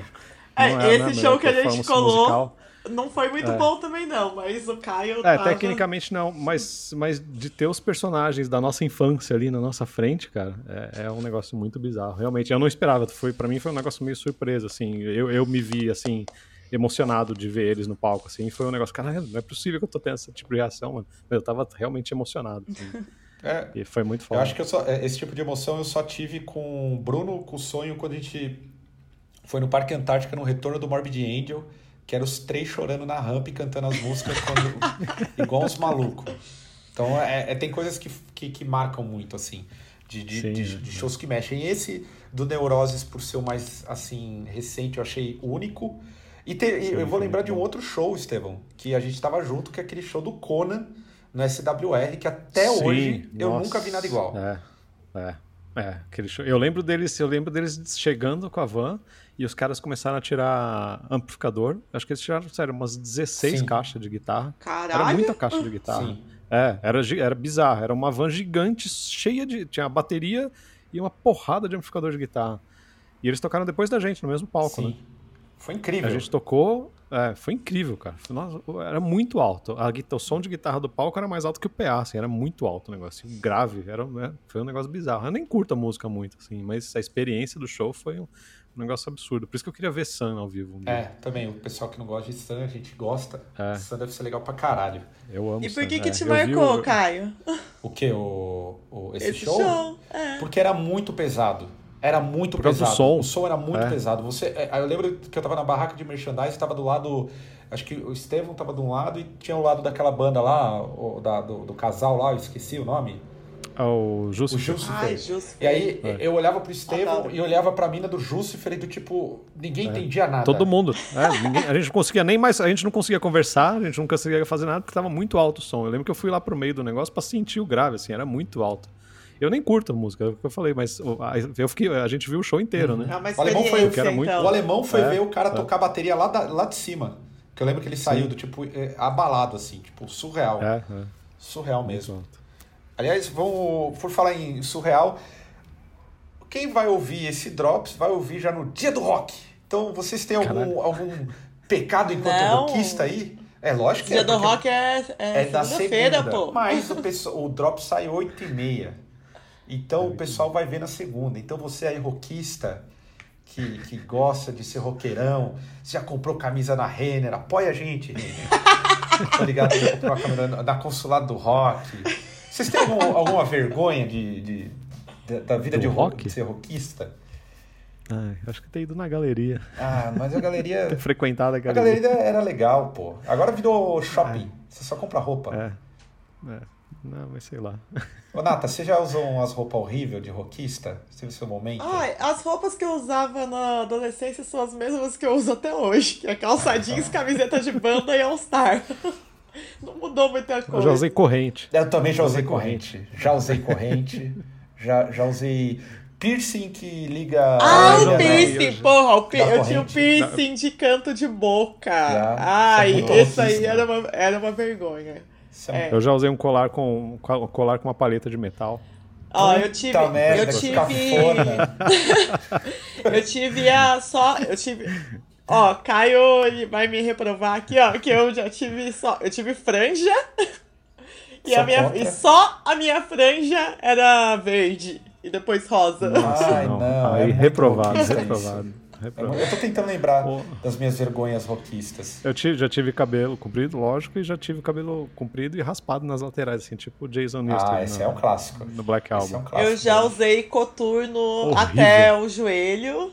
É, É, é esse show que a gente colou musical. não foi muito É. bom também, não, mas o Caio. É, tava... tecnicamente não, mas, mas de ter os personagens da nossa infância ali na nossa frente, cara, é, é um negócio muito bizarro. Realmente, eu não esperava. Foi, para mim foi um negócio meio surpresa, assim. Eu, eu me vi, assim, emocionado de ver eles no palco, assim. Foi um negócio, caralho, não é possível que eu tô tendo esse tipo de reação, mano. Eu tava realmente emocionado, assim. É, E foi muito eu foda. acho que eu só, é, esse tipo de emoção eu só tive com o Bruno, com o sonho, quando a gente foi no Parque Antártica no retorno do Morbid Angel, que era os três chorando na rampa e cantando as músicas quando- igual uns malucos. Então, é, é- tem coisas que, que, que marcam muito, assim, de, de, Sim, de- de shows que mexem. E esse do Neuroses, por ser o mais, assim, recente, eu achei único. E, te- e eu vou lembrar de um outro show, Estevão, que a gente tava junto, que é aquele show do Conan no SWR, que até Sim, hoje eu nossa. nunca vi nada igual. É, é, é. Aquele show. Eu lembro deles, eu lembro deles chegando com a van e os caras começaram a tirar amplificador. Acho que eles tiraram, sério, umas 16 Sim. caixas de guitarra. Caralho! Era muita caixa de guitarra. Sim. É, era, era bizarro. Era uma van gigante, cheia de. Tinha bateria e uma porrada de amplificador de guitarra. E eles tocaram depois da gente, no mesmo palco, Sim. né? Foi incrível. A gente tocou. é, foi incrível, cara. Nossa, era muito alto. A, o som de guitarra do palco era mais alto que o PA, assim, era muito alto o negócio. assim, grave. Era, né, foi um negócio bizarro. Eu nem curto a música muito, assim, mas a experiência do show foi um, um negócio absurdo. Por isso que eu queria ver Sun ao vivo. um dia. É, também, o pessoal que não gosta de Sun, a gente gosta. É. Sun deve ser legal pra caralho. Eu amo E por Sun, que que é. te marcou, o- Caio? O que? O, o- esse, Esse show? show, é. Porque era muito pesado. Era muito Por causa do pesado. som. O som era muito É. pesado. Você, é, eu lembro que eu tava na barraca de merchandise, tava do lado. Acho que o Estevão tava de um lado e tinha o lado daquela banda lá, o, da- do, do casal lá, eu esqueci o nome. Ah, o O Justo. Jucifer. Ai, justo. E aí É. eu olhava pro Estevão e olhava pra mina do Jucifer e do tipo, ninguém entendia nada. Todo mundo. É, ninguém- a gente não conseguia nem mais. A gente não conseguia conversar, a gente não conseguia fazer nada porque tava muito alto o som. Eu lembro que eu fui lá pro meio do negócio pra sentir o grave, assim, era muito alto. Eu nem curto a música, é o que eu falei, mas eu fiquei, a gente viu o show inteiro, né? Uma O alemão foi- era muito- então. O alemão foi É, ver o cara é. tocar bateria lá, da- lá de cima. Que eu lembro que ele saiu do tipo é, abalado, assim, tipo, surreal. É, é. Surreal mesmo. alto. Aliás, vamos, por falar em surreal, quem vai ouvir esse Drops vai ouvir já no dia do rock. Então, vocês têm algum, algum pecado enquanto Não. rockista aí? É lógico que Dia é. do rock é, é, é da segunda-feira, segunda. pô. Mas o, pessoal, o Drops sai 8 e meia. Então, o pessoal vai ver na segunda. Então, você aí, rockista, que, que gosta de ser roqueirão, já comprou camisa na Renner, apoia a gente, Renner. tá ligado? Já comprou a camisa na- Consulado do Rock. Vocês têm algum- alguma vergonha de, de- da- da vida Do de, ro- rock? de ser rockista? Ai, acho que tem ido na galeria. Ah, mas a galeria. Ter frequentado a A galeria. galeria era legal, pô. Agora virou shopping. Você só compra roupa. É. é. Não, mas sei lá. Ô, Nata, você já usou umas roupas horríveis de rockista? Você teve seu momento? Ai, as roupas que eu usava na adolescência são as mesmas que eu uso até hoje. Que é calça jeans, camiseta de banda e All-Star. Não mudou muita Eu coisa. já usei corrente. Eu também já Já usei usei corrente. Já usei corrente. já, já usei piercing que liga. Ah, a o orelha piercing, porra, o pi- eu tinha o corrente. piercing de canto de boca. Já. Ai, Isso é aí era uma, era uma vergonha. É É. Eu já usei um colar com, um colar com uma paleta de metal. Ó, eu tive. Merda, eu tive. eu tive a só. Eu tive. Ó, Caio vai me reprovar aqui, ó, que eu já tive só. Eu tive franja. E, Sou a minha, contra. e só a minha franja era verde. e depois rosa. Nossa, Ai, não. não, Aí é reprovado, reprovado. Isso. reprovado. Eu tô tentando lembrar Pô. das minhas vergonhas rockistas. Eu tive- já tive cabelo comprido, lógico, e já tive cabelo comprido e raspado nas laterais, assim, tipo o Jason Newsted Ah, esse no, é um clássico. no Black Esse é um Album. clássico. Eu já usei coturno Horrível. até o joelho.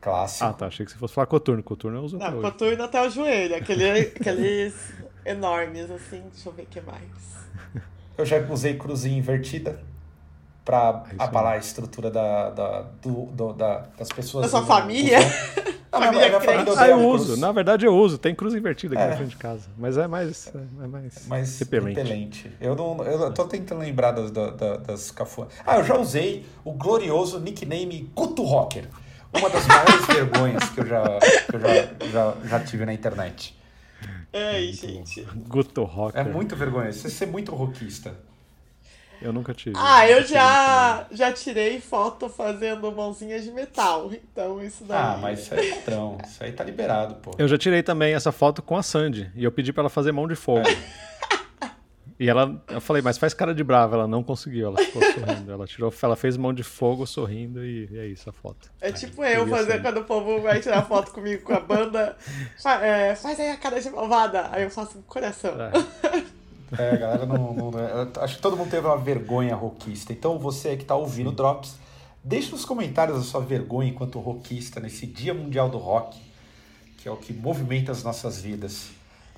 Clássico. Ah, tá. Achei que você fosse falar coturno. Coturno eu uso Não, hoje. coturno até o joelho. Aquele, aqueles enormes, assim. Deixa eu ver o que mais. Eu já usei cruzinha invertida pra Isso abalar a estrutura da, da, do- do- da- das pessoas. Da sua do- família? do- Não, minha, Família minha família crente. Ah, eu cruz, uso. Na verdade, eu uso. Tem cruz invertida aqui É. na frente de casa. Mas é mais, é mais, Mas repelente. repelente. Eu não. Eu tô tentando lembrar das, da- da- das cafuas. Ah, eu já usei o glorioso nickname Guto Rocker. Uma das maiores vergonhas que eu já, que eu já, já, já tive na internet. Ai, gente. Guto Rocker. É muito vergonhoso. Você ser muito rockista. Eu nunca tive. Ah, eu já, já tirei foto fazendo mãozinhas de metal. Então isso daí. Ah, mas isso aí é padrão. Isso aí tá liberado, pô. Eu já tirei também essa foto com a Sandy. E eu pedi pra ela fazer mão de fogo. E ela, eu falei, mas faz cara de brava. Ela não conseguiu, ela ficou sorrindo. Ela tirou, ela fez mão de fogo sorrindo e, e é isso a foto. É tipo eu fazer ser. quando o povo vai tirar foto comigo com a banda. fa- é, faz aí a cara de malvada. Aí eu faço um coração. É. É, a galera não, não- eu Acho que todo mundo teve uma vergonha rockista. Então você que tá ouvindo o Drops, deixe nos comentários a sua vergonha enquanto rockista nesse Dia Mundial do Rock, que é o que movimenta as nossas vidas.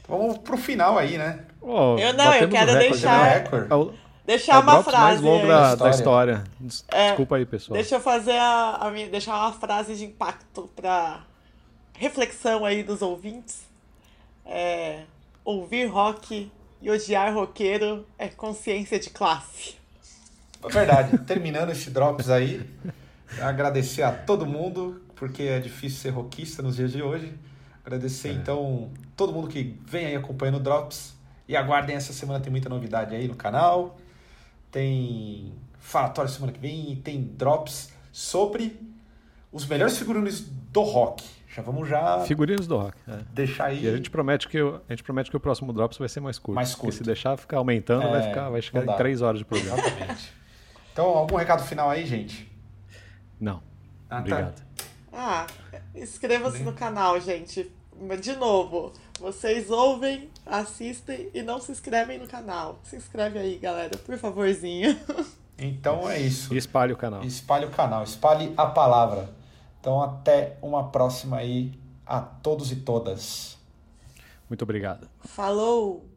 Então vamos pro final aí, né? Ó, Eu não, eu quero recorde, deixar- né? É o, é Deixar o uma Drops mais frase. longo da, História. da história. É, Desculpa aí, pessoal. Deixa eu fazer a, a minha, deixar uma frase de impacto pra reflexão aí dos ouvintes. É, ouvir rock e odiar roqueiro é consciência de classe. É verdade. Terminando esse Drops aí, agradecer a todo mundo, porque é difícil ser rockista nos dias de hoje. Agradecer, então, todo mundo que vem aí acompanhando o Drops. E aguardem essa semana, tem muita novidade aí no canal. Tem falatório semana que vem e tem Drops sobre os melhores figurinos do rock. Já vamos já Figurinos do rock. é. deixar aí. E a gente promete que o, a gente promete que o próximo Drops vai ser mais curto. Mais Porque curto. se deixar ficar aumentando, É, vai, ficar, vai chegar em três horas de programa. Exatamente. Então, algum recado final aí, gente? Não. Ah, tá. Obrigado. Ah, inscreva-se no canal, gente. De novo, vocês ouvem, assistem e não se inscrevem no canal. Se inscreve aí, galera, por favorzinho. Então é isso. E espalhe o canal. Espalhe o canal, espalhe a palavra. Então, até uma próxima aí a todos e todas. Muito obrigado. Falou!